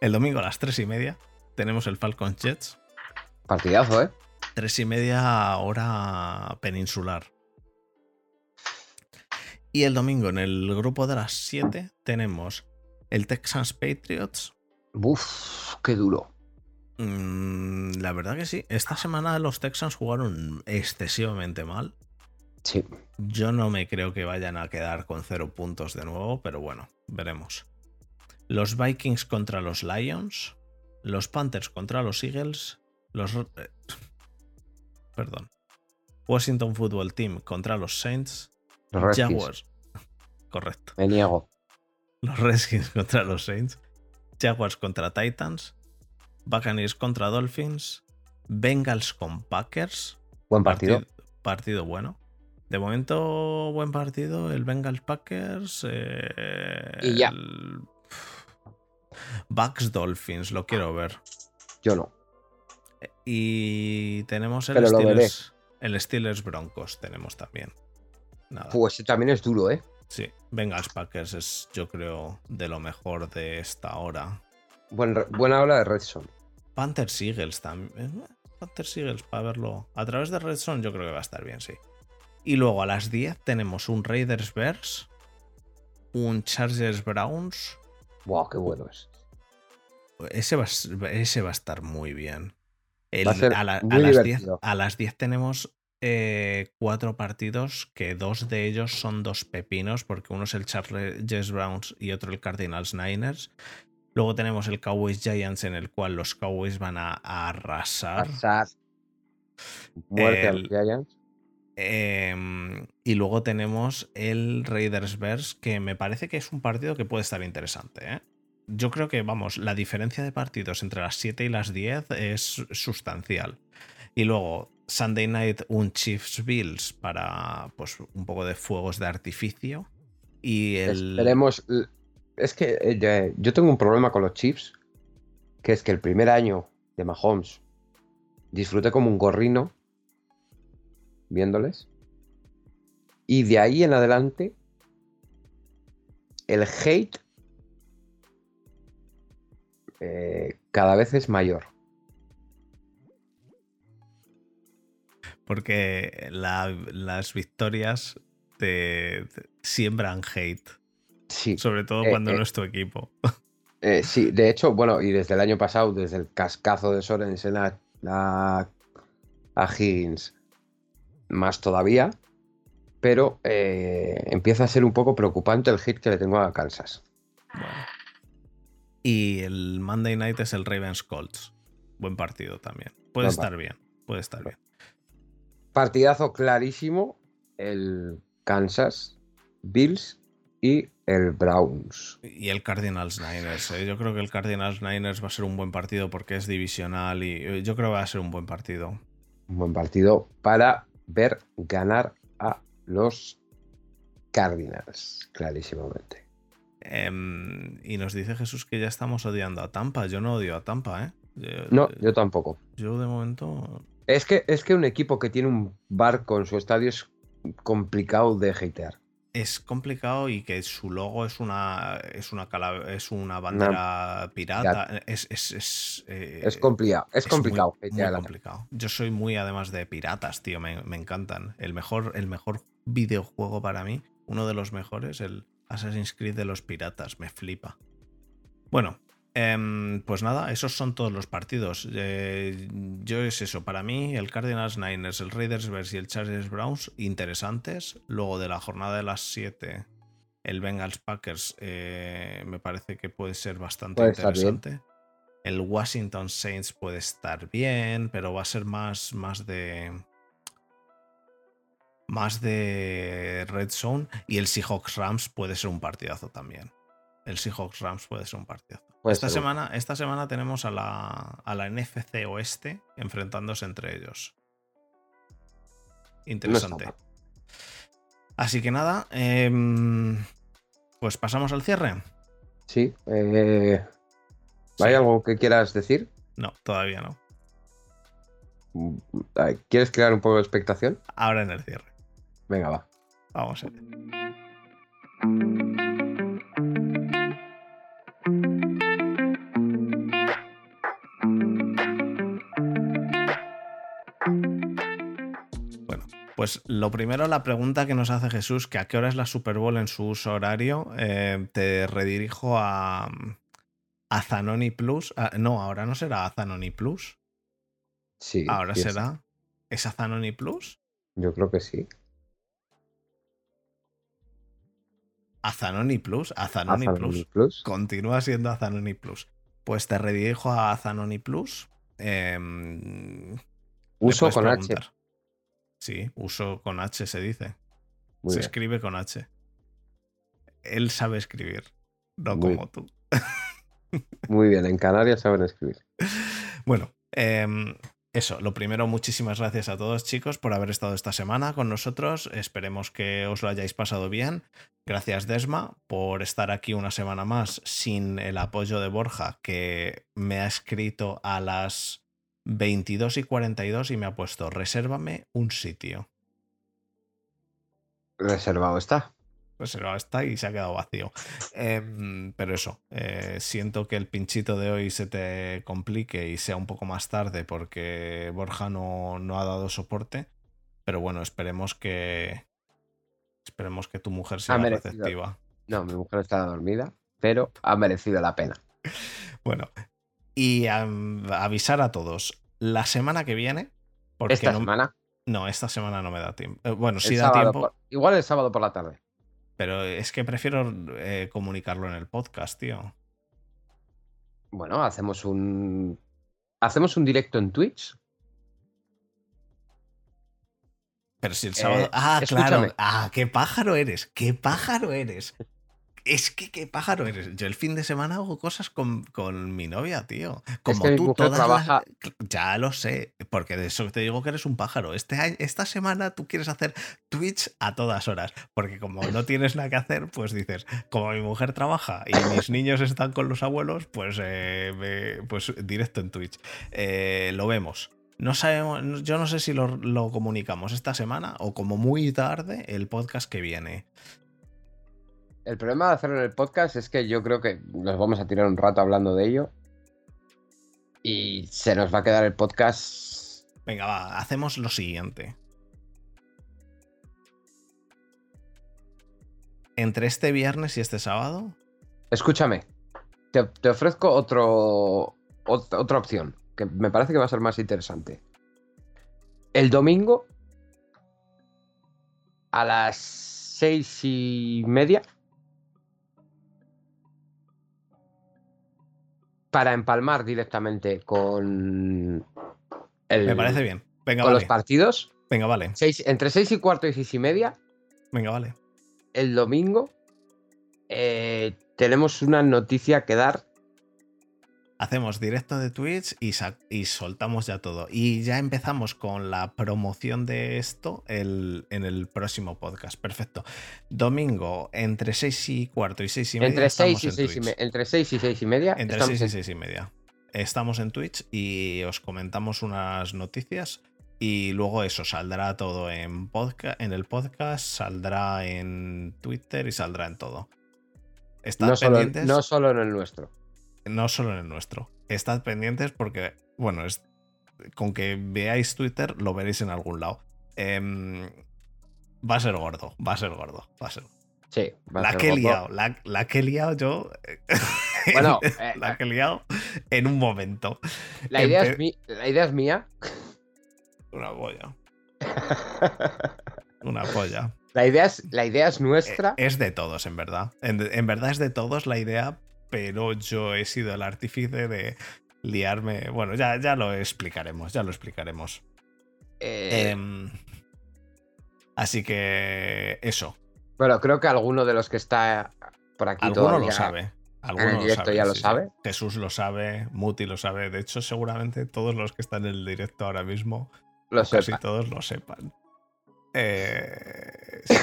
El domingo a las 3 y media tenemos el Falcon Jets. Partidazo, ¿eh? 3 y media hora peninsular. Y el domingo en el grupo de las 7 tenemos el Texans Patriots. Uf, qué duro. Mm, la verdad que sí. Esta semana los Texans jugaron excesivamente mal. Sí. Yo no me creo que vayan a quedar con cero puntos de nuevo, pero bueno, veremos. Los Vikings contra los Lions. Los Panthers contra los Eagles. Los. Perdón. Washington Football Team contra los Saints. Los Redskins. Jaguars. Correcto. Me niego. Los Redskins contra los Saints. Jaguars contra Titans. Buccaneers contra Dolphins. Bengals con Packers. Buen partido. Partido bueno. De momento, buen partido. El Bengals Packers. eh, Y ya. el- Bucks Dolphins, lo quiero ver. Yo no. Y tenemos el. Steelers, el Steelers Broncos. Tenemos también. Nada. Pues ese también es duro, ¿eh? Sí, Bengals Packers es, yo creo, de lo mejor de esta hora. Buen, buena habla de Redson. Panthers Eagles también. eh, Panthers Eagles, para verlo. A través de Red Zone yo creo que va a estar bien, sí. Y luego a las 10 tenemos un Raiders Bears, un Chargers Browns. Wow, qué bueno es. Ese va, ese va a estar muy bien. El- a la- las 10, divertido. a las 10 tenemos eh, cuatro partidos que dos de ellos son dos pepinos, porque uno es el Chargers Browns y otro el Cardinals Niners. Luego tenemos el Cowboys Giants, en el cual los Cowboys van a, a arrasar. Pasar. Muerte Giants. Em, y luego tenemos el Raiders Bears, que me parece que es un partido que puede estar interesante. ¿eh? Yo creo que, vamos, la diferencia de partidos entre las 7 y las 10 es sustancial. Y luego, Sunday Night, un Chiefs Bills para pues un poco de fuegos de artificio. Y el... Es que eh, yo tengo un problema con los Chiefs, que es que el primer año de Mahomes disfruté como un gorrino viéndoles. Y de ahí en adelante, el hate eh, cada vez es mayor. Porque las victorias te, siembran hate. Sí. Sobre todo eh, cuando eh. no es tu equipo. sí, de hecho, bueno, y desde el año pasado, desde el cascazo de Sorensen a, a, a Higgins, más todavía, pero empieza a ser un poco preocupante el hit que le tengo a Kansas. Y el Monday Night es el Ravens Colts. Buen partido también. Puede estar bien. Puede estar bien. Partidazo clarísimo. El Kansas, Bills y el Browns. Y el Cardinals Niners. ¿eh? Yo creo que el Cardinals Niners va a ser un buen partido porque es divisional y eh, yo creo que va a ser un buen partido. Un buen partido para ver ganar a los Cardinals, clarísimamente. Em, y nos dice Jesús que ya estamos odiando a Tampa. Yo no odio a Tampa, ¿eh? no, yo tampoco. Yo de momento. Es que, es que un equipo que tiene un barco en su estadio es complicado de hatear. Es complicado y que su logo es una es una es una bandera pirata. Es, es, es, eh, es, complicado. Es, complicado. Muy, complicado. Yo soy muy además de piratas, tío. Me, me encantan. El mejor, el mejor videojuego para mí, uno de los mejores, el, Assassin's Creed de los piratas, me flipa. Bueno, em, pues nada, esos son todos los partidos. Eh, yo es eso, para mí el Cardinals Niners, el Raiders vs y el Chargers Browns, interesantes. Luego de la jornada de las 7, el Bengals Packers eh, me parece que puede ser bastante interesante. El Washington Saints puede estar bien, pero va a ser más, más de más de Red Zone y el Seahawks Rams puede ser un partidazo también. El Seahawks Rams puede ser un partidazo. esta, semana, esta semana tenemos a la, a la NFC Oeste enfrentándose entre ellos. Interesante. Así que nada, em, pues pasamos al cierre. Sí, eh, ¿Hay algo que quieras decir? No, todavía no. Mm, ¿Quieres crear un poco de expectación? Ahora en el cierre. Venga, va. Vamos a Bueno, pues lo primero, la pregunta que nos hace Jesús, que a qué hora es la Super Bowl en su uso horario, eh, te redirijo a, a Zanoni Plus. Ah, no, ahora no será a Zanoni Plus. Sí. Ahora será. ¿Es a Zanoni Plus? Yo creo que sí. Azanoni Plus, Azanoni, Plus. Continúa siendo Azanoni Plus. Pues te redirijo a Azanoni Plus. Em, uso con H. Sí, uso con H se dice. se escribe con H. Él sabe escribir, no como tú. Muy bien, en Canarias saben escribir. Bueno, eh, eso, lo primero, muchísimas gracias a todos chicos por haber estado esta semana con nosotros. Esperemos que os lo hayáis pasado bien. Gracias Desma por estar aquí una semana más sin el apoyo de Borja, que me ha escrito a las 22 y 42 y me ha puesto, resérvame un sitio. Reservado está reservado está y se ha quedado vacío. Em, pero eso, eh, siento que el pinchito de hoy se te complique y sea un poco más tarde porque Borja no, no ha dado soporte. Pero bueno, esperemos que. Esperemos que tu mujer sea receptiva. No, mi mujer está dormida, pero ha merecido la pena. Bueno, y avisar a todos. La semana que viene. Porque ¿Esta semana? No, esta semana no me da tiempo. Eh, bueno, sí da tiempo. Igual el sábado por la tarde. Pero es que prefiero eh, comunicarlo en el podcast, tío. Bueno, hacemos un. Hacemos un directo en Twitch. Pero si el sábado. Eh, ah, claro. Ah, qué pájaro eres. Qué pájaro eres. Es que qué pájaro eres. Yo el fin de semana hago cosas con, con mi novia, tío. Como que tú todas las- Ya lo sé, porque de eso te digo que eres un pájaro. Este, año- esta semana tú quieres hacer Twitch a todas horas, porque como no tienes nada que hacer, pues dices, como mi mujer trabaja y mis niños están con los abuelos, pues, eh, me- pues directo en Twitch. Eh, lo vemos. No sabemos, yo no sé si lo, lo comunicamos esta semana o como muy tarde el podcast que viene. El problema de hacerlo en el podcast es que yo creo que nos vamos a tirar un rato hablando de ello. Y se nos va a quedar el podcast. Venga, va, hacemos lo siguiente. Entre este viernes y este sábado, Escúchame, te, te ofrezco otro, ot- otra opción que me parece que va a ser más interesante. El domingo a las seis y media para empalmar directamente con el, me parece bien. Venga, con los partidos. Venga, vale. seis- entre seis y cuarto y seis y media Venga, vale. el domingo eh, tenemos una noticia que dar. Hacemos directo de Twitch y, soltamos ya todo. Y ya empezamos con la promoción de esto el- en el próximo podcast. Perfecto. Domingo, entre 6 y cuarto y 6 y media. Entre estamos 6 y en 6 y, Twitch. me- entre seis y seis y media. Entre estamos 6 y en- 6 y media. Estamos en Twitch y os comentamos unas noticias. Y luego eso saldrá todo en, podca- en el podcast, saldrá en Twitter y saldrá en todo. No, solo, pendientes. no solo en el nuestro. No solo en el nuestro. Estad pendientes porque, bueno, es, con que veáis Twitter lo veréis en algún lado. Em, va a ser gordo, va a ser gordo, va a ser. Sí, va a La ser que he liado, la, la que he liado yo. Bueno, eh, la que he liado en un momento. La idea, es Empe- mi- la idea es mía. Una polla. Una polla. La idea es, la idea es Eh, nuestra. Es de todos, en verdad. En, en verdad es de todos la idea, pero yo he sido el artífice de liarme. Bueno, ya, ya lo explicaremos, ya lo explicaremos. Eh, Em, así que eso. bueno, creo que alguno de los que está por aquí Alguno todavía lo sabe. Alguno el directo ya lo sí, sí. sabe. Jesús lo sabe, Muti lo sabe. De hecho, seguramente todos los que están en el directo ahora mismo, lo casi sepa. todos lo sepan. Eh, sí,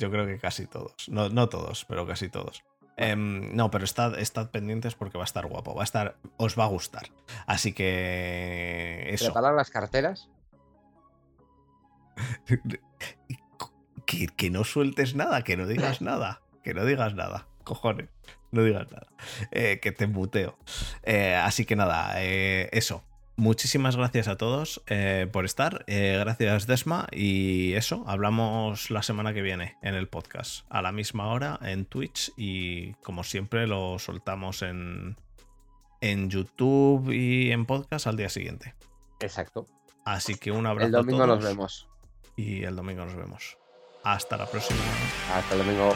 yo creo que casi todos. No, no todos, pero casi todos. Em, no, pero estad, estad pendientes porque va a estar guapo. Va a estar. Os va a gustar. Así que. Eso. Preparar las carteras. que, que no sueltes nada, que no digas nada, que no digas nada, cojones, no digas nada, Eh, que te muteo. Eh, así que nada, eh, eso. Muchísimas gracias a todos eh, por estar. Eh, gracias, Desma. Y eso, hablamos la semana que viene en el podcast, a la misma hora en Twitch. Y como siempre, lo soltamos en, en YouTube y en podcast al día siguiente. Exacto. Así que un abrazo. El a domingo nos vemos. Y el domingo nos vemos. Hasta la próxima. Hasta el domingo.